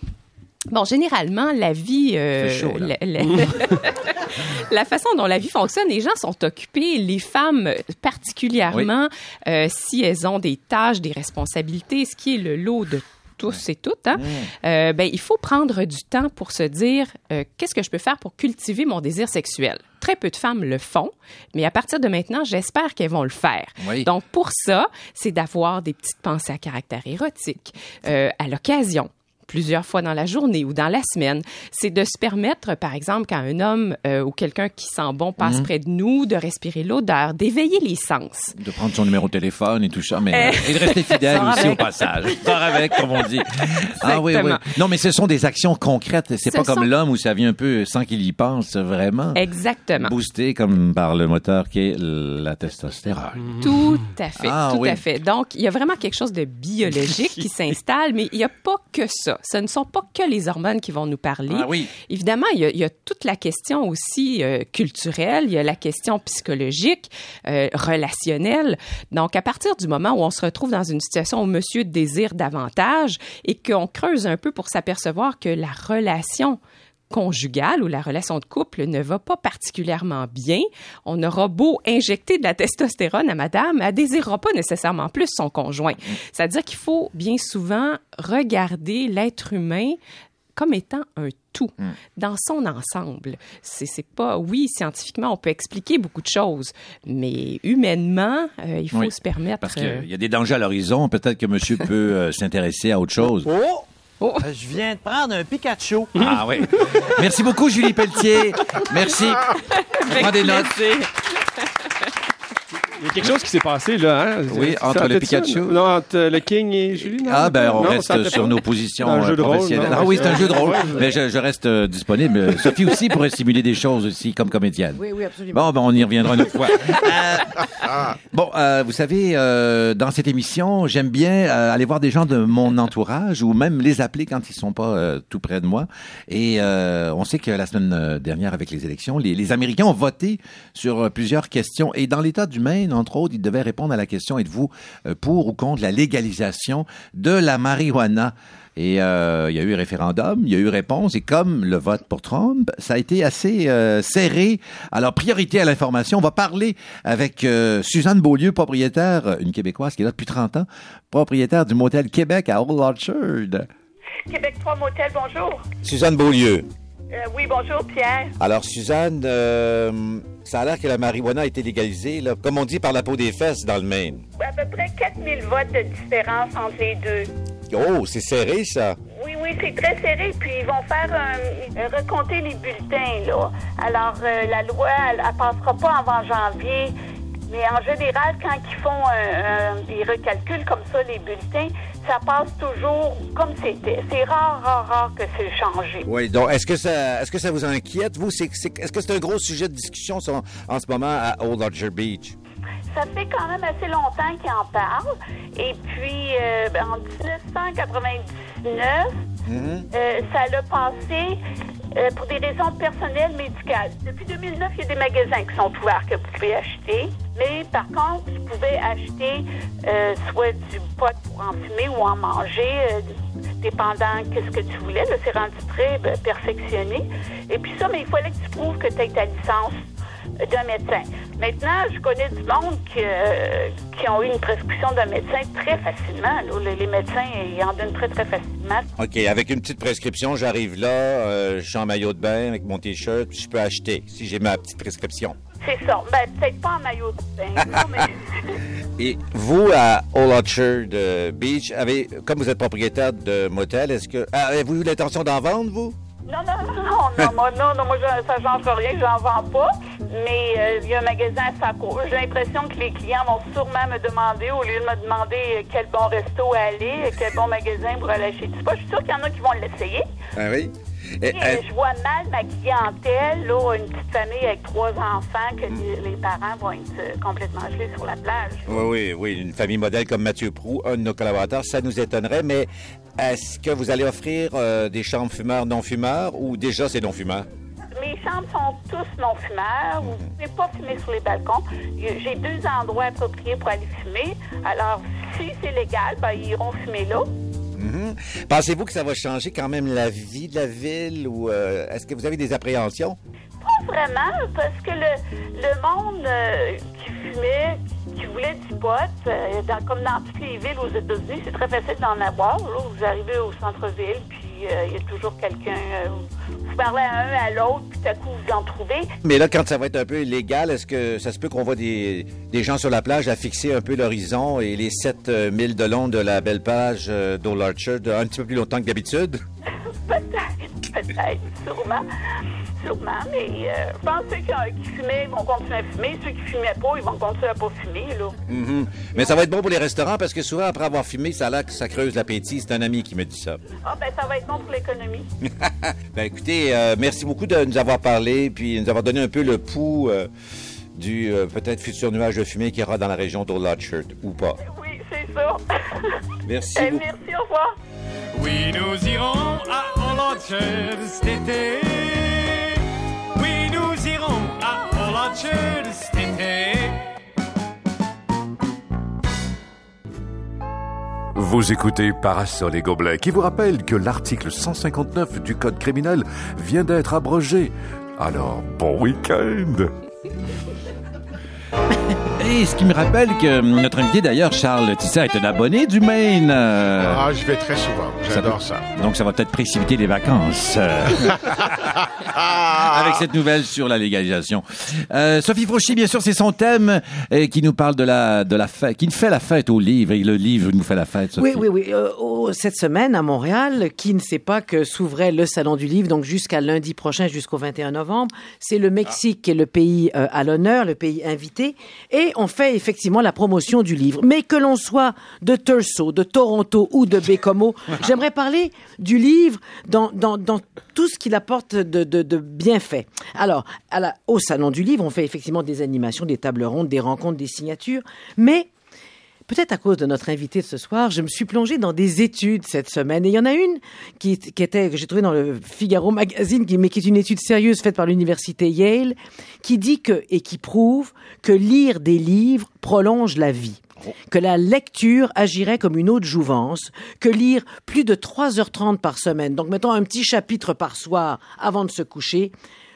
Bon, généralement, la vie, euh, C'est chaud, là. la, la- la façon dont la vie fonctionne, les gens sont occupés, les femmes particulièrement, euh, si elles ont des tâches, des responsabilités, ce qui est le lot de tous et toutes, hein, euh, ben, il faut prendre du temps pour se dire euh, qu'est-ce que je peux faire pour cultiver mon désir sexuel? Très peu de femmes le font, mais à partir de maintenant, j'espère qu'elles vont le faire. Oui. Donc, pour ça, c'est d'avoir des petites pensées à caractère érotique euh, à l'occasion plusieurs fois dans la journée ou dans la semaine. C'est de se permettre, par exemple, quand un homme euh, ou quelqu'un qui sent bon passe près de nous, de respirer l'odeur, d'éveiller les sens. De prendre son numéro de téléphone et tout ça, mais et de rester fidèle aussi avec. au passage. Sors avec, comme on dit. Ah oui, oui. Non, mais ce sont des actions concrètes. C'est Ce pas comme l'homme où ça vient un peu sans qu'il y pense vraiment. Exactement. Boosté comme par le moteur qui est la testostérone. Tout à fait, Ah, tout oui. à fait. Donc, il y a vraiment quelque chose de biologique qui s'installe, mais il n'y a pas que ça. Ce ne sont pas que les hormones qui vont nous parler. Ah oui. Évidemment, il y, a, il y a toute la question aussi euh, culturelle, il y a la question psychologique, euh, relationnelle. Donc, à partir du moment où on se retrouve dans une situation où monsieur désire davantage et qu'on creuse un peu pour s'apercevoir que la relation conjugale ou la relation de couple ne va pas particulièrement bien, on aura beau injecter de la testostérone à madame, elle désirera pas nécessairement plus son conjoint. C'est-à-dire qu'il faut bien souvent regarder l'être humain comme étant un tout dans son ensemble. C'est c'est pas oui scientifiquement on peut expliquer beaucoup de choses, mais humainement euh, il faut Oui, se permettre. Parce euh, qu'il y a des dangers à l'horizon. Peut-être que monsieur peut euh, s'intéresser à autre chose. Oh! Oh. Euh, Je viens de prendre un Pikachu. Ah oui. Merci beaucoup, Julie Pelletier. Merci. Prends des notes. Il y a quelque chose qui s'est passé, là. Hein? Oui, entre le? Pikachu. Non, entre le King et Julie. non? Ah ben on Non, reste sur nos positions Un jeu euh, de rôle, professionnelles. Ah oui, c'est un jeu de rôle, mais je, je reste euh, disponible. Sophie aussi pourrait simuler des choses aussi comme comédienne. Oui, oui, absolument. Bon, ben on y reviendra une autre fois. Euh, bon, euh, vous savez, euh, dans cette émission, j'aime bien euh, aller voir des gens de mon entourage ou même les appeler quand ils sont pas euh, tout près de moi. Et euh, on sait que la semaine dernière, avec les élections, les, les Américains ont voté sur plusieurs questions. Et dans l'État du Maine, entre autres, ils devaient répondre à la question êtes-vous euh, pour ou contre la légalisation de la marijuana? Et euh, il y a eu référendum, il y a eu réponse, et comme le vote pour Trump, ça a été assez euh, serré. Alors, priorité à l'information, on va parler avec euh, Suzanne Beaulieu, propriétaire, une Québécoise qui est là depuis 30 ans, propriétaire du motel Québec à Old Orchard. Québec 3 Motel, bonjour. Suzanne Beaulieu. Euh, oui, bonjour, Pierre. Alors, Suzanne, euh, ça a l'air que la marijuana a été légalisée, là, comme on dit, par la peau des fesses dans le Maine. À peu près 4000 votes de différence entre les deux. Oh, c'est serré, ça. Oui, oui, c'est très serré. Puis ils vont faire un- recompter les bulletins, là. Alors, euh, la loi, elle, elle passera pas avant janvier. Mais en général, quand ils font un- un- des recalculs comme ça, les bulletins, ça passe toujours comme c'était. C'est rare, rare, rare que c'est changé. Oui, donc, est-ce que ça, est-ce que ça vous inquiète, vous? C'est, c'est- est-ce que c'est un gros sujet de discussion en, ce moment à Old Orchard Beach? Ça fait quand même assez longtemps qu'ils en parlent. Et puis, euh, ben, en 1999, euh, ça l'a passé euh, pour des raisons personnelles médicales. Depuis 2009, il y a des magasins qui sont ouverts que vous pouvez acheter. Mais par contre, vous pouvez acheter euh, soit du pot pour en fumer ou en manger, euh, dépendant qu'est-ce que tu voulais. C'est rendu très ben, perfectionné. Et puis ça, mais il fallait que tu prouves que tu as ta licence d'un médecin. Maintenant, je connais du monde qui, euh, qui ont eu une prescription d'un médecin très facilement. Les, les médecins, ils en donnent très, très facilement. OK, avec une petite prescription, j'arrive là, euh, je suis en maillot de bain avec mon T-shirt, puis je peux acheter si j'ai ma petite prescription. C'est ça. Ben, peut-être pas en maillot de bain, là, mais... Et vous, à Old Orchard euh, Beach, avez, comme vous êtes propriétaire de motel, est-ce que... ah, Avez-vous eu l'intention d'en vendre, vous? Non, non, non, non, moi, non, non, moi, ça change rien, j'en vends pas. Mais euh, il y a un magasin à Saco. J'ai l'impression que les clients vont sûrement me demander, au lieu de me demander euh, quel bon resto aller, quel bon magasin pour aller acheter pot. Je suis sûre qu'il y en a qui vont l'essayer. Ah oui? Et, euh, eh, je vois mal ma clientèle, là, une petite famille avec trois enfants, que les, les parents vont être euh, complètement gelés sur la plage. Oui, oui, oui. Une famille modèle comme Mathieu Prou, un de nos collaborateurs, ça nous étonnerait, mais est-ce que vous allez offrir euh, des chambres fumeurs non-fumeurs ou déjà c'est non-fumeur? Mes chambres sont tous non-fumeurs. Vous ne pouvez pas fumer sur les balcons. J'ai deux endroits appropriés pour aller fumer. Alors, si c'est légal, ben, ils iront fumer là. Mhm. Pensez-vous que ça va changer quand même la vie de la ville ou euh, est-ce que vous avez des appréhensions? Pas vraiment, parce que le, monde euh, qui fumait, qui voulait du pot, euh, comme dans toutes les villes aux États-Unis, c'est très facile d'en avoir. Vous arrivez au centre-ville, puis euh, il y a toujours quelqu'un. euh, vous parlez à un, à l'autre, puis tout à coup, vous en trouvez. Mais là, quand ça va être un peu illégal, est-ce que ça se peut qu'on voit des, des gens sur la plage à fixer un peu l'horizon et les 7000 de long de la belle plage euh, d'Old Orchard un petit peu plus longtemps que d'habitude? Peut-être, peut-être, sûrement. Sûrement, mais euh, je pense que ceux qui, qui fumaient vont continuer à fumer. Ceux qui fumaient pas, ils vont continuer à pas fumer, là. Mhm. Mais ça va être bon pour les restaurants parce que souvent, après avoir fumé, ça a l'air que ça creuse l'appétit. C'est un ami qui me dit ça. Ah, ben, ça va être bon pour l'économie. Ben écoutez, euh, merci beaucoup de nous avoir parlé puis nous avoir donné un peu le pouls euh, du euh, peut-être futur nuage de fumée qu'il y aura dans la région d'Old ou pas. Oui, c'est ça. Merci Eh, beaucoup. merci, au revoir. Oui, nous irons à Orchard cet été. Oui, nous irons à Orchard cet été. Vous écoutez Parasol et Gobelets qui vous rappelle que l'article 159 du Code criminel vient d'être abrogé. Alors, bon week-end Et ce qui me rappelle que notre invité d'ailleurs, Charles Tisser, est un abonné du Maine. Euh, Ah, je vais très souvent. J'adore ça. Donc ça va peut-être précipiter les vacances. euh, avec cette nouvelle sur la légalisation. Euh, Sophie Fauchy, bien sûr, c'est son thème qui nous parle de la de la fête, qui nous fait la fête au livre et le livre nous fait la fête. Sophie. Oui, oui, oui. Euh, oh, cette semaine, à Montréal, qui ne sait pas que s'ouvrait le Salon du Livre, donc jusqu'à lundi prochain, jusqu'au 21 novembre, c'est le Mexique qui est le pays euh, à l'honneur, le pays invité. Et on fait effectivement la promotion du livre. Mais que l'on soit de Thurso, de Toronto ou de Bécomo, j'aimerais parler du livre dans, dans, dans tout ce qu'il apporte de, de, de bienfaits. Alors, à la, au Salon du Livre, on fait effectivement des animations, des tables rondes, des rencontres, des signatures, mais Peut-être à cause de notre invité de ce soir, je me suis plongée dans des études cette semaine. Et il y en a une qui, était, que j'ai trouvée dans le Figaro Magazine, qui, mais qui est une étude sérieuse faite par l'université Yale, qui dit que, et qui prouve que lire des livres prolonge la vie. Que la lecture agirait comme une de jouvence, que lire plus de 3h30 par semaine, donc mettons un petit chapitre par soir avant de se coucher,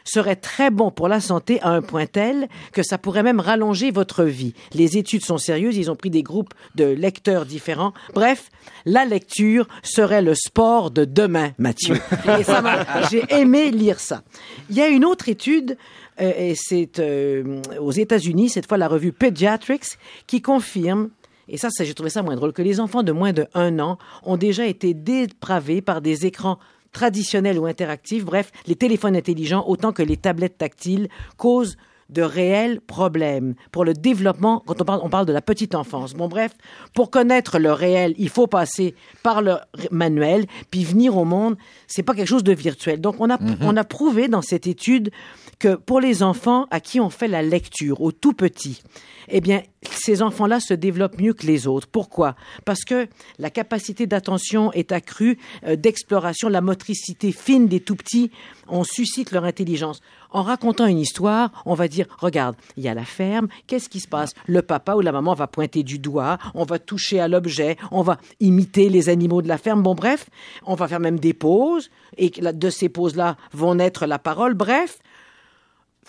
serait très bon pour la santé à un point tel que ça pourrait même rallonger votre vie. Les études sont sérieuses, ils ont pris des groupes de lecteurs différents. Bref, la lecture serait le sport de demain, Mathieu. Et ça m'a, j'ai aimé lire ça. Il y a une autre étude euh, et c'est euh, aux États-Unis, cette fois la revue Pediatrics, qui confirme et ça, ça j'ai trouvé ça moins drôle, que les enfants de moins de un an ont déjà été dépravés par des écrans traditionnels ou interactifs, bref, les téléphones intelligents autant que les tablettes tactiles causent de réels problèmes pour le développement quand on parle, on parle de la petite enfance. Bon, bref, pour connaître le réel, il faut passer par le manuel, puis venir au monde, c'est pas quelque chose de virtuel. Donc, on a, on a prouvé dans cette étude que pour les enfants à qui on fait la lecture, aux tout petits, eh bien, ces enfants-là se développent mieux que les autres. Pourquoi? Parce que la capacité d'attention est accrue, euh, d'exploration, la motricité fine des tout petits, on suscite leur intelligence. En racontant une histoire, on va dire, regarde, il y a la ferme, qu'est-ce qui se passe? Le papa ou la maman va pointer du doigt, on va toucher à l'objet, on va imiter les animaux de la ferme. Bon, bref, on va faire même des pauses, et de ces pauses-là vont naître la parole. Bref,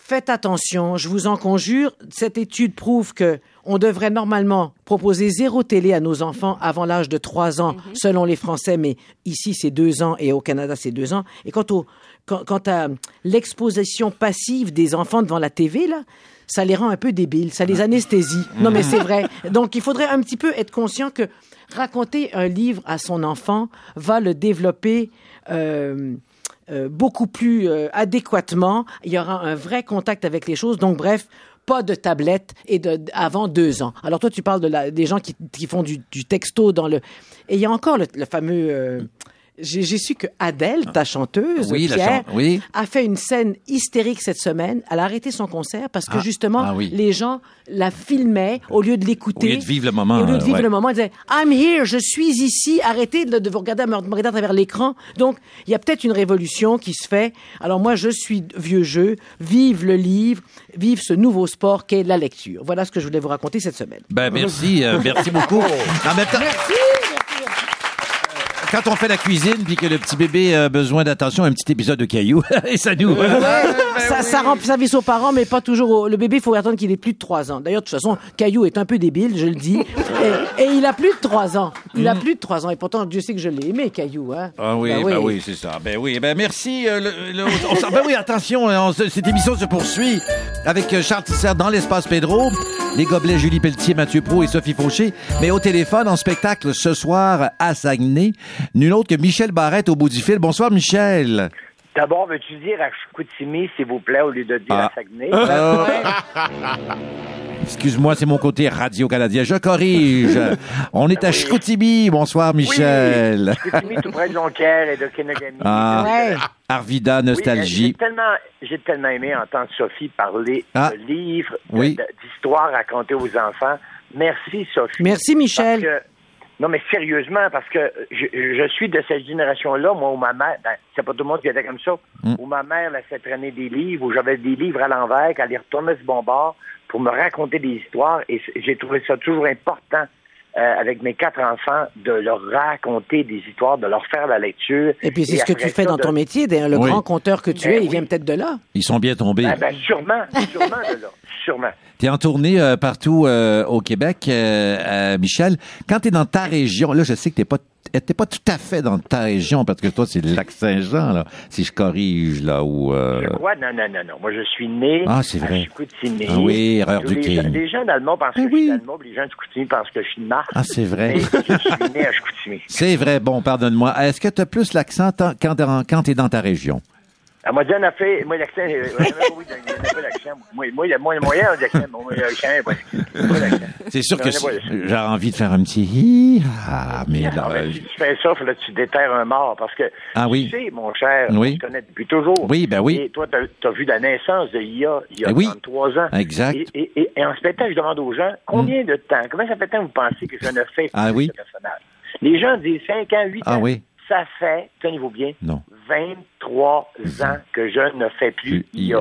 Faites attention, je vous en conjure. Cette étude prouve que on devrait normalement proposer zéro télé à nos enfants avant l'âge de 3 ans, selon les Français, mais ici c'est 2 ans et au Canada c'est 2 ans. Et quant, au, quant, quant à l'exposition passive des enfants devant la TV, là, ça les rend un peu débiles, ça les anesthésie. Non mais c'est vrai. Donc il faudrait un petit peu être conscient que raconter un livre à son enfant va le développer. euh, euh, beaucoup plus euh, adéquatement. Il y aura un vrai contact avec les choses. Donc, bref, pas de tablette et de, avant deux ans. Alors, toi, tu parles de la, des gens qui, qui font du, du texto dans le... Et il y a encore le, le fameux... euh, j'ai su que Adèle, ta chanteuse, Oui, Pierre, chan- oui. a fait une scène hystérique cette semaine. Elle a arrêté son concert parce que Ah, justement, ah oui. les gens la filmaient au lieu de l'écouter. Au lieu de vivre le moment, au lieu de euh, vivre ouais. le moment, elle disait I'm here, je suis ici. Arrêtez de, de vous regarder, me regarder à travers l'écran. Donc, il y a peut-être une révolution qui se fait. Alors moi, je suis vieux jeu. Vive le livre, vive ce nouveau sport qu'est la lecture. Voilà ce que je voulais vous raconter cette semaine. Ben, merci, euh, merci beaucoup. En même temps, quand on fait la cuisine puis que le petit bébé a besoin d'attention, un petit épisode de caillou, et ça nous... ça, ça rend service aux parents, mais pas toujours. au- Le bébé, il faut attendre qu'il ait plus de 3 ans. D'ailleurs, de toute façon, Caillou est un peu débile, je le dis. Et, et il a plus de 3 ans. Il a plus de 3 ans. Et pourtant, Dieu sait que je l'ai aimé, Caillou. Hein? Ah oui, ben oui, c'est ça. Ben oui, ben merci. euh, le- le- on s'en- ben oui, attention, hein, on se- cette émission se poursuit avec euh, Charles Tisser dans l'espace Pedro, les gobelets Julie Pelletier, Mathieu Pro et Sophie Fauché, mais au téléphone en spectacle ce soir à Saguenay, nul autre que Michel Barrette au bout du fil. Bonsoir Michel. D'abord, veux-tu dire à Chicoutimi, s'il vous plaît, au lieu de dire Ah. à Saguenay? Excuse-moi, c'est mon côté radio-canadien. Je corrige. On est à Chicoutimi. Bonsoir Michel. Chicoutimi, tout près de Jonquière et de Kenogami. Ah, Ouais. Arvida, Oui, nostalgie. j'ai tellement, j'ai tellement aimé entendre Sophie parler Ah. de livres, Oui. d'histoires racontées aux enfants. Merci, Sophie. Merci, Michel. Parce que- non, mais sérieusement, parce que je, je suis de cette génération-là, moi, où ma mère, ben, c'est pas tout le monde qui était comme ça, Mm. où ma mère laissait traîner des livres, où j'avais des livres à l'envers, qu'elle les retournait ce bon bord pour me raconter des histoires, et j'ai trouvé ça toujours important. Euh, avec mes quatre enfants, de leur raconter des histoires, de leur faire la lecture. Et puis, c'est ce que tu fais dans de- ton métier. D'ailleurs, le Oui. grand conteur que tu Ben es, il oui. vient peut-être de là. Ils sont bien tombés. Ben, ben, sûrement, sûrement de là, sûrement. Tu es en tournée euh, partout euh, au Québec, euh, euh, Michel. Quand tu es dans ta région, là, je sais que tu n'es pas, t'es pas tout à fait dans ta région, parce que toi, c'est le lac Saint-Jean, là, si je corrige, là, ou... euh, Je crois, non, non, non, non. Moi, je suis né Ah, c'est vrai. à Chicoutimi. Ah oui, erreur du les, King. gens, les gens d'Allemand pensent Eh que je oui. suis d'Allemand, puis les gens de Chicoutimi pensent que je suis de Mars. Ah, c'est vrai. Je suis né à Chicoutimi. C'est vrai. Bon, pardonne-moi. Est-ce que tu as plus l'accent quand tu es dans ta région? Elle m'a dit, on a fait, moi, l'accent, en a pas d'accent. Moi, moi, il y a moins moyen d'accent. Moi, l'accent, pas d'accent. C'est sûr que j'ai envie de faire un petit hi ah, mais là, Ah, euh, si tu fais ça, que tu déterres un mort parce que Ah oui. tu sais, mon cher, Oui. se connaît depuis toujours. Oui, ben oui. Et toi, tu as, vu la naissance de IA il y a Eh oui. 33 ans. Exact. Et, et- et- en spectacle, je demande aux gens, combien de temps, combien ça fait de temps vous pensez que je ne fais Ah oui. ce personnage? Les gens disent 5 ans, 8 Ah ans. oui. Ça fait, tenez-vous bien, Non. 23 ans que je ne fais plus IA.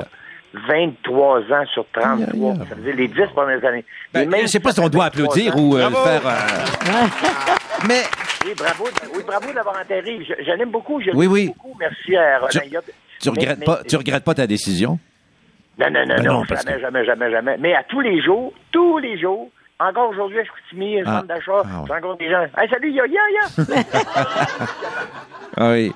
23 ans sur 33. Ça veut dire les 10 premières années. Ben, je sais pas si on doit 23 applaudir ans- ou euh, faire. euh, Mais Oui, bravo, oui, bravo d'avoir enterré. Je, je l'aime beaucoup. Je Oui, l'aime oui. beaucoup. Merci à Roland Tu- tu regrettes mais- pas, tu regrettes pas ta décision? Non, non, non, Ben non, jamais, que- jamais, jamais, jamais. Mais à tous les jours, tous les jours, encore aujourd'hui à Chicoutimi, Ah. centre d'achat, Ah ouais. je rencontre des gens. Hey, salut, ya, ya, ya! Ah oui.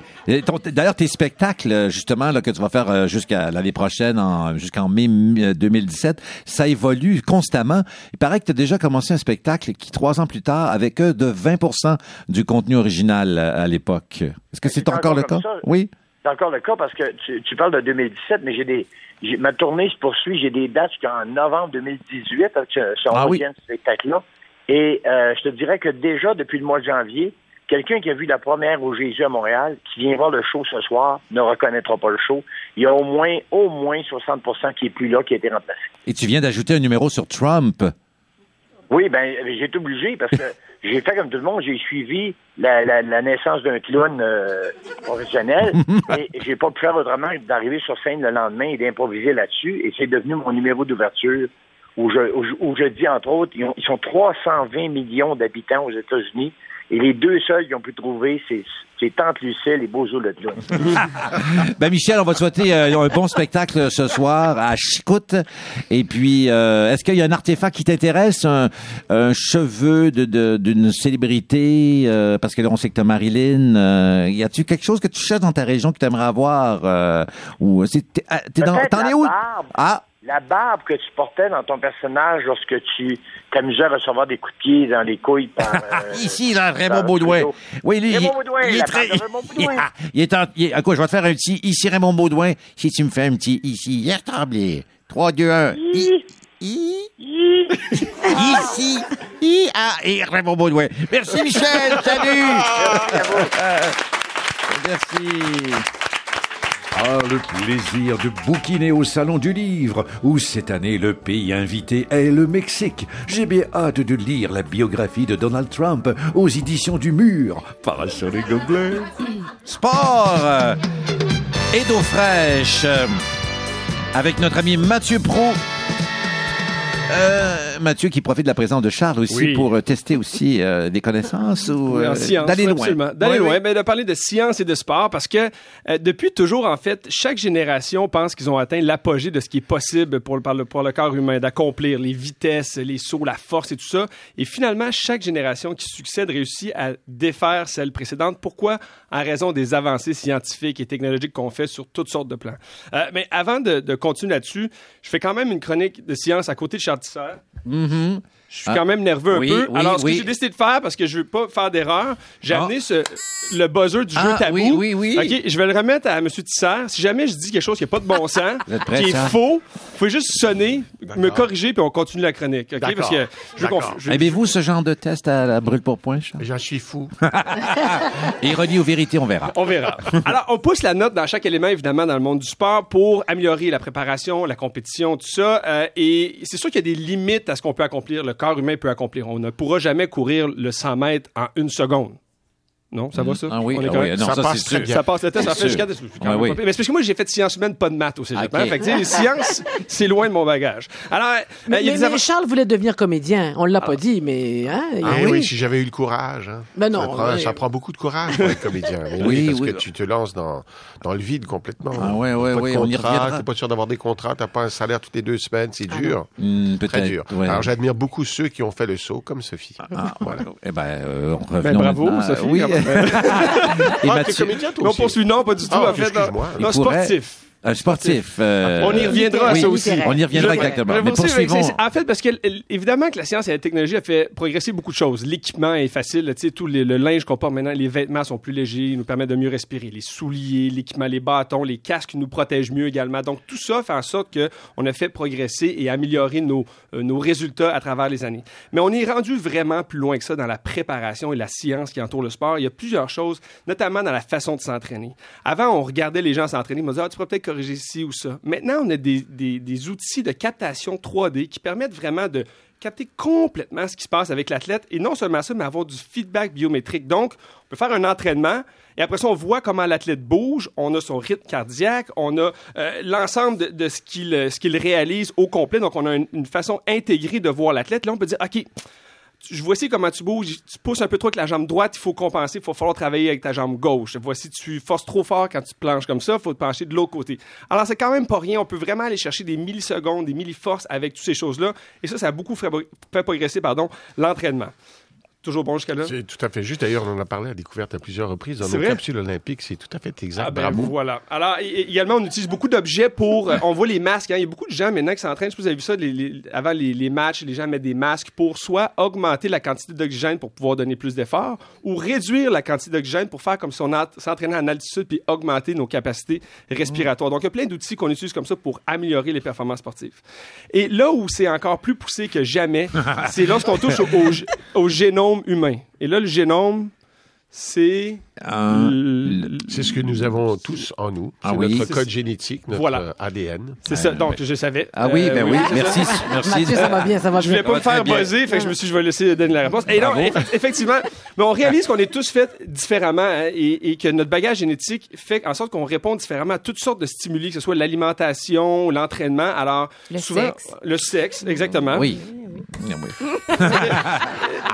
D'ailleurs, tes spectacles, euh, justement, là, que tu vas faire euh, jusqu'à l'année prochaine, en- jusqu'en mai euh, 2017, ça évolue constamment. Il paraît que tu as déjà commencé un spectacle qui, trois ans plus tard, avec eux, de 20% du contenu original euh, à l'époque. Est-ce que c'est C'est encore le cas? ça. Oui? C'est encore le cas parce que tu, tu parles de 2017, mais j'ai des. Ma tournée se poursuit, j'ai des dates jusqu'en novembre 2018 avec ce, ce Ah oui. spectacle-là. Et euh, je te dirais que déjà, depuis le mois de janvier, quelqu'un qui a vu la première au Jésus à Montréal, qui vient voir le show ce soir, ne reconnaîtra pas le show. Il y a au moins, au moins 60% qui est plus là, qui a été remplacé. Et tu viens d'ajouter un numéro sur Trump. Oui, ben j'ai été obligé parce que j'ai fait comme tout le monde, j'ai suivi la, la, la naissance d'un clown euh, professionnel et j'ai pas pu faire autrement que d'arriver sur scène le lendemain et d'improviser là-dessus et c'est devenu mon numéro d'ouverture où je, où, je, où je dis entre autres, ils, ont- ils sont 320 millions d'habitants aux États-Unis et les deux seuls qui ont pu trouver, c'est c'est Tante Lucille et Bozo le clown. Ben Michel, on va te souhaiter euh, un bon spectacle ce soir à Chicoute. Et puis, euh, est-ce qu'il y a un artefact qui t'intéresse, un, un cheveu de- de- d'une célébrité, euh, parce que là on sait que t'as Marilyn. Euh, y a-tu quelque chose que tu cherches dans ta région que tu aimerais avoir euh, ou c'est t'es, Peut-être t'en es où? barbe. Ah, La barbe que tu portais dans ton personnage lorsque tu t'amusais à recevoir des coups de pied dans les couilles par... euh, ici là, Raymond Baudouin. Oui, lui, Raymond il, Baudouin, il est très. Ah, il est en, il est- à quoi, je vais te faire un petit ici Raymond Baudouin. Si tu me fais un petit ici, hier tremblé. 3, 2, 1. I, I, Hi. ici, I, ah, et Raymond Baudouin. Merci Michel, salut. Merci. Ah, le plaisir de bouquiner au Salon du Livre, où cette année le pays invité est le Mexique. J'ai bien hâte de lire la biographie de Donald Trump aux éditions du Mur. Parasol et gobelet. Sport euh, et d'eau fraîche euh, avec notre ami Mathieu Pro. Euh, Mathieu qui profite de la présence de Charles aussi Oui. pour euh, tester aussi euh, des connaissances ou euh, d'aller loin. absolument. D'aller Oui, loin, oui. mais de parler de science et de sport parce que euh, depuis toujours, en fait, chaque génération pense qu'ils ont atteint l'apogée de ce qui est possible pour, le- par le, pour le corps humain, d'accomplir les vitesses, les sauts, la force et tout ça. Et finalement, chaque génération qui succède réussit à défaire celle précédente. Pourquoi? En raison des avancées scientifiques et technologiques qu'on fait sur toutes sortes de plans. Mais avant de, de continuer là-dessus, je fais quand même une chronique de science à côté de Charles Tissère. Mm-hmm. Je suis Ah. quand même nerveux Oui, un peu. oui, Alors, ce oui. que j'ai décidé de faire, parce que je veux pas faire d'erreur, j'ai Ah. amené ce, le buzzer du jeu Ah, tabou. oui, oui, oui. OK, je vais le remettre à M. Tisser. Si jamais je dis quelque chose qui n'a pas de bon sens, qui est ça? faux, vous pouvez juste sonner, me corriger, puis on continue la chronique. OK? Parce que je je- Aimez-vous ce genre de test à la brûle pour point? J'en suis fou. Ironie ou vérité, on verra. On verra. Alors, on pousse la note dans chaque élément, évidemment, dans le monde du sport pour améliorer la préparation, la compétition, tout ça. Euh, et c'est sûr qu'il y a des limites à ce qu'on peut accomplir, le corps humain peut accomplir. On ne pourra jamais courir le 100 mètres en une seconde. Non, ça va ça? Ah oui, On est ah oui, non, Ça ça, passe sûr. bien. Ça passe le test, ça fait jusqu'à... Ah oui. Mais c'est parce que moi, j'ai fait sciences humaines, pas de maths au cégep. Ok. hein. Fait que, tu sais, les sciences, c'est loin de mon bagage. Alors, euh, Mais, il y a mais- des mais Charles voulait devenir comédien. On l'a pas dit, mais hein, Ah oui. oui, si j'avais eu le courage. Hein. Ben non, ça, prend, mais- ça prend beaucoup de courage pour être comédien. Mais Oui, oui, parce oui. que tu te lances dans, dans le vide complètement. Ah ouais, ouais, Pas de ouais, on y contrat, reviendra. T'es pas sûr d'avoir des contrats, t'as pas un salaire toutes les deux semaines, c'est dur. Hmm, Très dur. Alors j'admire beaucoup ceux qui ont fait le saut, comme Sophie. Ah, voilà. Eh ben, euh, on Ben, revenons bravo. Sophie. Et Ah, Mathieu, comédien, toi Non, aussi? poursuis, non, pas du tout. Ah, en fait, non, non, Il pourrait- sportif. Un sportif. euh, On y reviendra à oui, ça aussi. On y reviendra Je- exactement. Mais poursuivons. En fait, parce que évidemment que la science et la technologie a fait progresser beaucoup de choses. L'équipement est facile. Tu sais, tout les- le linge qu'on porte maintenant, les vêtements sont plus légers, ils nous permettent de mieux respirer. Les souliers, l'équipement, les bâtons, les casques nous protègent mieux également. Donc tout ça fait en sorte que on a fait progresser et améliorer nos, euh, nos résultats à travers les années. Mais on est rendu vraiment plus loin que ça dans la préparation et la science qui entoure le sport. Il y a plusieurs choses, notamment dans la façon de s'entraîner. Avant, on regardait les gens s'entraîner, on me disait, ah, tu pourrais peut-être corriger ou ça. Maintenant, on a des, des- outils de captation 3D qui permettent vraiment de capter complètement ce qui se passe avec l'athlète et non seulement ça, mais avoir du feedback biométrique. Donc, on peut faire un entraînement et après ça, on voit comment l'athlète bouge, on a son rythme cardiaque, on a euh, l'ensemble de, de ce qu'il ce qu'il réalise au complet. Donc, on a une, une façon intégrée de voir l'athlète. Là, on peut dire, OK, tu- voici comment tu bouges, tu pousses un peu trop avec la jambe droite, il faut compenser, il faut falloir travailler avec ta jambe gauche. Voici, tu forces trop fort quand tu planches comme ça, il faut te pencher de l'autre côté. Alors, c'est quand même pas rien, on peut vraiment aller chercher des millisecondes, des milliforces avec toutes ces choses-là, et ça, ça a beaucoup fait progresser pardon, l'entraînement. Toujours bon jusqu'à là? C'est tout à fait juste. D'ailleurs, on en a parlé à découverte à plusieurs reprises dans nos vrai? capsules olympiques. C'est tout à fait exact. Ah ben Bravo. voilà. Alors également on utilise beaucoup d'objets pour euh, on voit les masques hein. il y a beaucoup de gens maintenant qui s'entraînent, je sais pas si vous avez vu ça les- les- avant les, les matchs, les gens mettent des masques pour soit augmenter la quantité d'oxygène pour pouvoir donner plus d'efforts ou réduire la quantité d'oxygène pour faire comme si on s'entraînait en altitude puis augmenter nos capacités respiratoires. Donc il y a plein d'outils qu'on utilise comme ça pour améliorer les performances sportives. Et là où c'est encore plus poussé que jamais, c'est lorsqu'on touche au, au g- au génome humain. Et là le génome c'est C'est ce que nous avons tous en nous. C'est Ah oui. notre code génétique, notre Voilà. ADN. C'est ça, donc je savais. Ah oui, ben Euh, oui, merci, merci. Mathieu, ça va bien, ça va Je voulais bien. pas me faire bien. buzzer, fait que je me suis dit, je vais laisser donner la réponse. Et non, eff- effectivement, mais on réalise qu'on est tous faits différemment hein, et, et que notre bagage génétique fait en sorte qu'on répond différemment à toutes sortes de stimuli, que ce soit l'alimentation, l'entraînement. Alors, Le souvent, sexe. le sexe, exactement. Oui.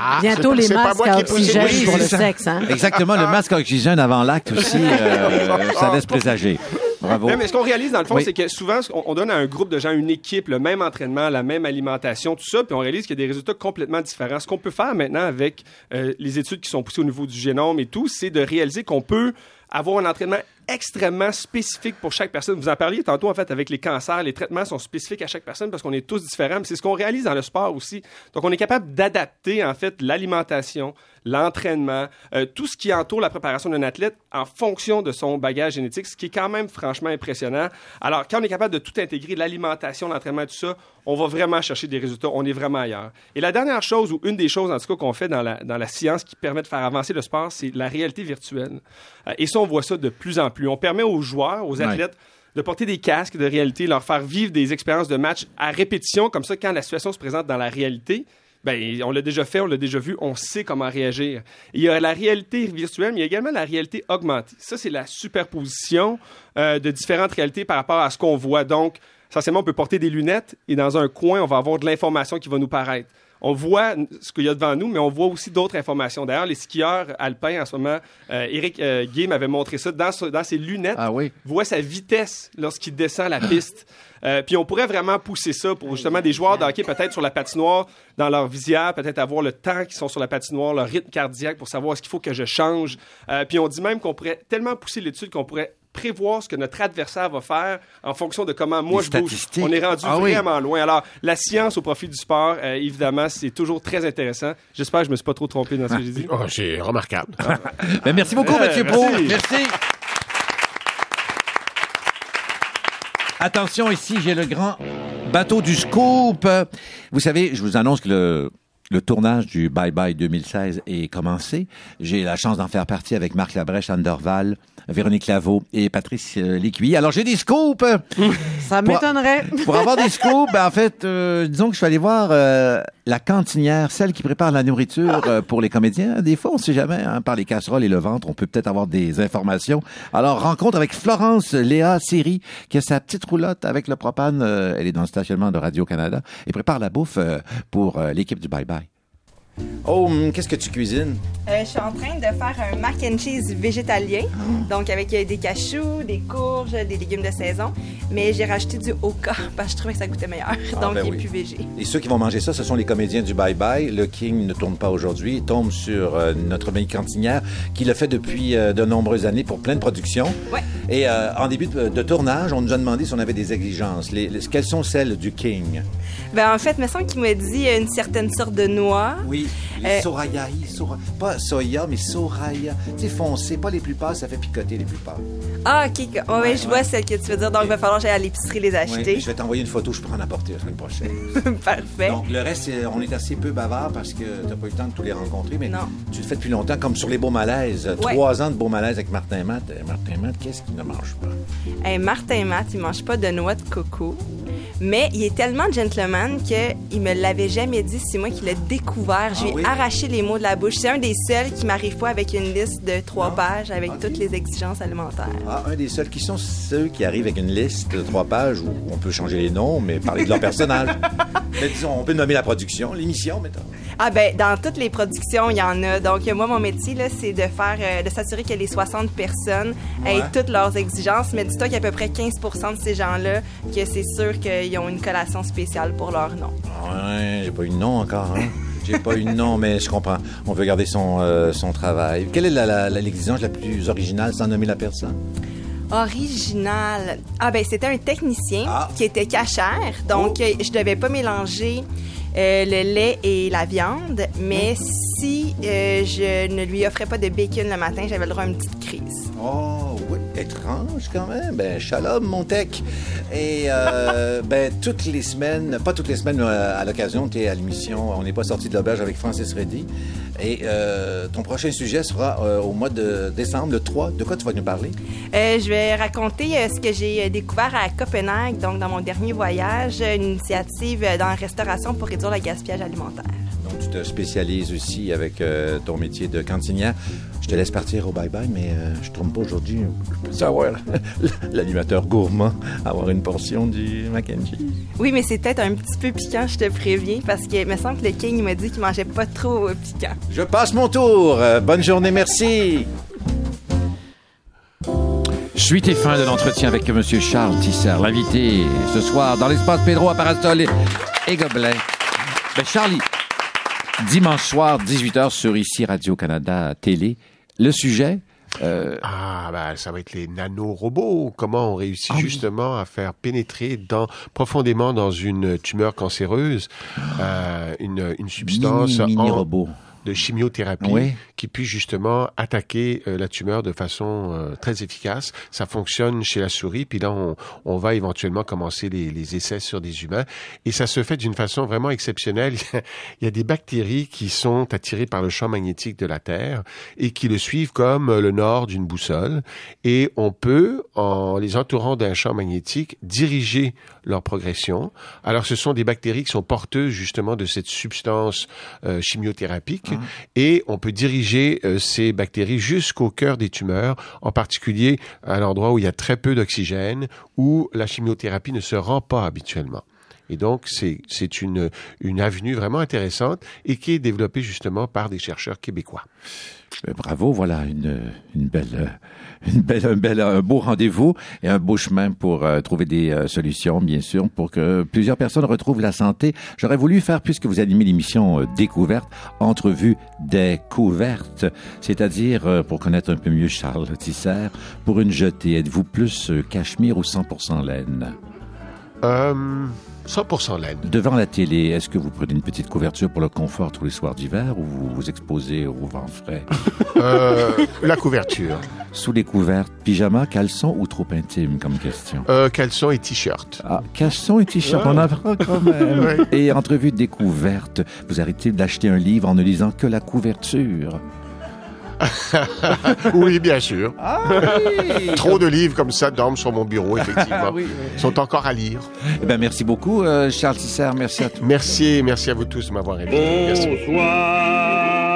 Ah oui. Bientôt les masques à oxygène Oui, pour le ça. sexe. Hein? Exactement, le masque à oxygène avant l'acte aussi, euh, ça laisse présager. Bravo. Mais ce qu'on réalise dans le fond, Oui. c'est que souvent, on, on donne à un groupe de gens une équipe, le même entraînement, la même alimentation, tout ça, puis on réalise qu'il y a des résultats complètement différents. Ce qu'on peut faire maintenant avec euh, les études qui sont poussées au niveau du génome et tout, c'est de réaliser qu'on peut avoir un entraînement extrêmement spécifique pour chaque personne. Vous en parliez tantôt, en fait, avec les cancers, les traitements sont spécifiques à chaque personne parce qu'on est tous différents. C'est ce qu'on réalise dans le sport aussi. Donc, on est capable d'adapter, en fait, l'alimentation, l'entraînement, euh, tout ce qui entoure la préparation d'un athlète en fonction de son bagage génétique, ce qui est quand même franchement impressionnant. Alors, quand on est capable de tout intégrer, l'alimentation, l'entraînement, tout ça, on va vraiment chercher des résultats. On est vraiment ailleurs. Et la dernière chose, ou une des choses, en tout cas, qu'on fait dans la, dans la science qui permet de faire avancer le sport, c'est la réalité virtuelle. Euh, et ça, on voit ça de plus en plus. On permet aux joueurs, aux Ouais. athlètes, de porter des casques de réalité, leur faire vivre des expériences de match à répétition, comme ça, quand la situation se présente dans la réalité, ben, on l'a déjà fait, on l'a déjà vu, on sait comment réagir. Il y a la réalité virtuelle, mais il y a également la réalité augmentée. Ça, c'est la superposition euh, de différentes réalités par rapport à ce qu'on voit. Donc, essentiellement, on peut porter des lunettes et dans un coin, on va avoir de l'information qui va nous paraître. On voit ce qu'il y a devant nous, mais on voit aussi d'autres informations. D'ailleurs, les skieurs alpins, en ce moment, euh, Eric euh, Gay m'avait montré ça dans, ce- dans ses lunettes Ah oui. voit sa vitesse lorsqu'il descend la piste. Euh, puis on pourrait vraiment pousser ça pour justement des joueurs de hockey peut-être sur la patinoire, dans leur visière, peut-être avoir le temps qu'ils sont sur la patinoire, leur rythme cardiaque pour savoir ce qu'il faut que je change. Euh, puis on dit même qu'on pourrait tellement pousser l'étude qu'on pourrait prévoir ce que notre adversaire va faire en fonction de comment moi Les je bouge. On est rendu Ah oui. vraiment loin. Alors, la science au profit du sport, euh, évidemment, c'est toujours très intéressant. J'espère que je me suis pas trop trompé dans ce que j'ai dit. Oh, c'est remarquable. Ben, merci beaucoup, Ouais, Mathieu merci. Merci. Attention, ici, j'ai le grand bateau du scoop. Vous savez, je vous annonce que le, le tournage du Bye Bye 2016 est commencé. J'ai la chance d'en faire partie avec Marc Labrèche, Anne Dorval, Véronique Laveau et Patrice euh, Lécuyer. Alors, j'ai des scoops. Ça m'étonnerait. Pour avoir des scoops, ben, en fait, euh, disons que je suis allé voir euh, la cantinière, celle qui prépare la nourriture euh, pour les comédiens. Des fois, on sait jamais, hein, par les casseroles et le ventre, on peut peut-être avoir des informations. Alors, rencontre avec Florence Léa Siri, qui a sa petite roulotte avec le propane. euh, elle est dans le stationnement de Radio-Canada et prépare la bouffe euh, pour l'équipe du Bye Bye. Oh, hum, qu'est-ce que tu cuisines? Euh, je suis en train de faire un mac and cheese végétalien, donc avec euh, des cachous, des courges, des légumes de saison. Mais j'ai racheté du Oka parce que je trouvais que ça goûtait meilleur, donc ben il est oui. plus végé. Et ceux qui vont manger ça, ce sont les comédiens du Bye Bye. Le King ne tourne pas aujourd'hui. Il tombe sur euh, notre amie cantinière qui le fait depuis de nombreuses années pour plein de productions. Ouais. Et en début de, de tournage, on nous a demandé si on avait des exigences. Les, les- quelles sont celles du King? Ben, en fait, il me semble qu'il m'a dit une certaine sorte de noix. Oui, les Euh, sorayai, sora- pas soya, mais soraya. Tu sais, foncé, pas les plus pâles, ça fait picoter les plus pâles. Ah, ok. Ouais, ouais, je vois celle que tu veux dire. Donc, il va falloir que j'aille à l'épicerie les acheter. je vais t'envoyer une photo, je peux en apporter la semaine prochaine. Parfait. Donc, le reste, on est assez peu bavard parce que t'as pas eu le temps de tous les rencontrer, mais Non. tu le fais depuis longtemps, comme sur les beaux malaises. Trois ans de beaux malaises avec Martin Matt. Euh, Martin Matt, qu'est-ce qu'il ne mange pas? Hey, Martin Matt, il mange pas de noix de coco. Mais il est tellement gentleman qu'il me l'avait jamais dit. C'est moi qui l'ai découvert. Je Ah lui ai oui? arraché les mots de la bouche. C'est un des seuls qui m'arrive pas avec une liste de trois pages avec Ok. toutes les exigences alimentaires. Ah, un des seuls qui sont ceux qui arrivent avec une liste de trois pages où on peut changer les noms, mais parler de leur personnage. mais disons, on peut nommer la production, l'émission, mettons. Ah ben dans toutes les productions, il y en a. Donc moi mon métier là, c'est de faire euh, de s'assurer que les 60 personnes aient Ouais. toutes leurs exigences, mais dis-toi qu'il y a à peu près 15% de ces gens-là que c'est sûr qu'ils ont une collation spéciale pour leur nom. Ouais, j'ai pas eu de nom encore, hein? J'ai pas eu de nom, mais je comprends. On veut garder son, euh, son travail. Quelle est la- la- la- l'exigence la, plus originale sans nommer la personne? Original. Ah ben c'était un technicien Ah. qui était cachère, donc euh, je devais pas mélanger euh, le lait et la viande, mais si euh, je ne lui offrais pas de bacon le matin, j'avais le droit à une petite crise. Oh, étrange quand même. Ben, shalom, mon tech. Et, euh, ben, toutes les semaines, pas toutes les semaines, mais euh, à l'occasion, tu es à l'émission On n'est pas sorti de l'auberge avec Francis Reddy. Et euh, ton prochain sujet sera euh, au mois de décembre, le 3. De quoi tu vas nous parler? Je vais raconter ce que j'ai découvert à Copenhague, donc dans mon dernier voyage, une initiative dans la restauration pour réduire le gaspillage alimentaire. Donc, tu te spécialises aussi avec ton métier de cantinière. Je te laisse partir au bye-bye, mais euh, je ne trompe pas aujourd'hui. Je peux savoir l'animateur gourmand avoir une portion du mac and cheese. Oui, mais c'est peut-être un petit peu piquant, je te préviens, parce que me semble que le King m'a dit qu'il mangeait pas trop euh, piquant. Je passe mon tour. Euh, bonne journée, merci. Suite et fin de l'entretien avec M. Charles Tisser, l'invité ce soir dans l'espace Pedro à Parasol et, et Gobelin. Ben, Charlie, dimanche soir, 18h sur ici Radio-Canada Télé. Le sujet, euh, Ah, ben, ça va être les nanorobots. Comment on réussit justement à faire pénétrer dans, profondément dans une tumeur cancéreuse euh, une, une substance mini, mini en- robot. de chimiothérapie Oui. Qui puisse justement attaquer euh, la tumeur de façon euh, très efficace. Ça fonctionne chez la souris, puis là, on, on va éventuellement commencer les, les essais sur des humains. Et ça se fait d'une façon vraiment exceptionnelle. Il y a des bactéries qui sont attirées par le champ magnétique de la Terre et qui le suivent comme euh, le nord d'une boussole. Et on peut, en les entourant d'un champ magnétique, diriger leur progression. Alors, ce sont des bactéries qui sont porteuses justement de cette substance euh, chimiothérapique et on peut diriger euh, ces bactéries jusqu'au cœur des tumeurs, en particulier à l'endroit où il y a très peu d'oxygène, où la chimiothérapie ne se rend pas habituellement. Et donc, c'est une, une avenue vraiment intéressante et qui est développée justement par des chercheurs québécois. ben, bravo, voilà une, une belle, euh, un, un beau rendez-vous et un beau chemin pour euh, trouver des euh, solutions, bien sûr, pour que plusieurs personnes retrouvent la santé. J'aurais voulu faire, puisque vous animez l'émission euh, Découverte, entrevue découverte, c'est-à-dire euh, pour connaître un peu mieux Charles Tisser, pour une jetée, êtes-vous plus euh, cachemire ou 100% laine? Euh, 100% laine. Devant la télé, est-ce que vous prenez une petite couverture pour le confort tous les soirs d'hiver ou vous vous exposez au vent frais? Euh, la couverture. Sous les couvertes, pyjama, caleçon ou trop intime comme question? Euh, caleçon et t-shirt. Ah, caleçon et t-shirt, Ouais. on apprend quand même. Ouais. Et entrevue découverte, vous arrêtez d'acheter un livre en ne lisant que la couverture. oui, bien sûr. Ah oui! Trop de livres comme ça dorment sur mon bureau, effectivement. Oui, Ils sont encore à lire. Eh ben, merci beaucoup, euh, Charles Tisser. Merci à toi. Merci, merci à vous tous de m'avoir invité. Merci. Bonsoir.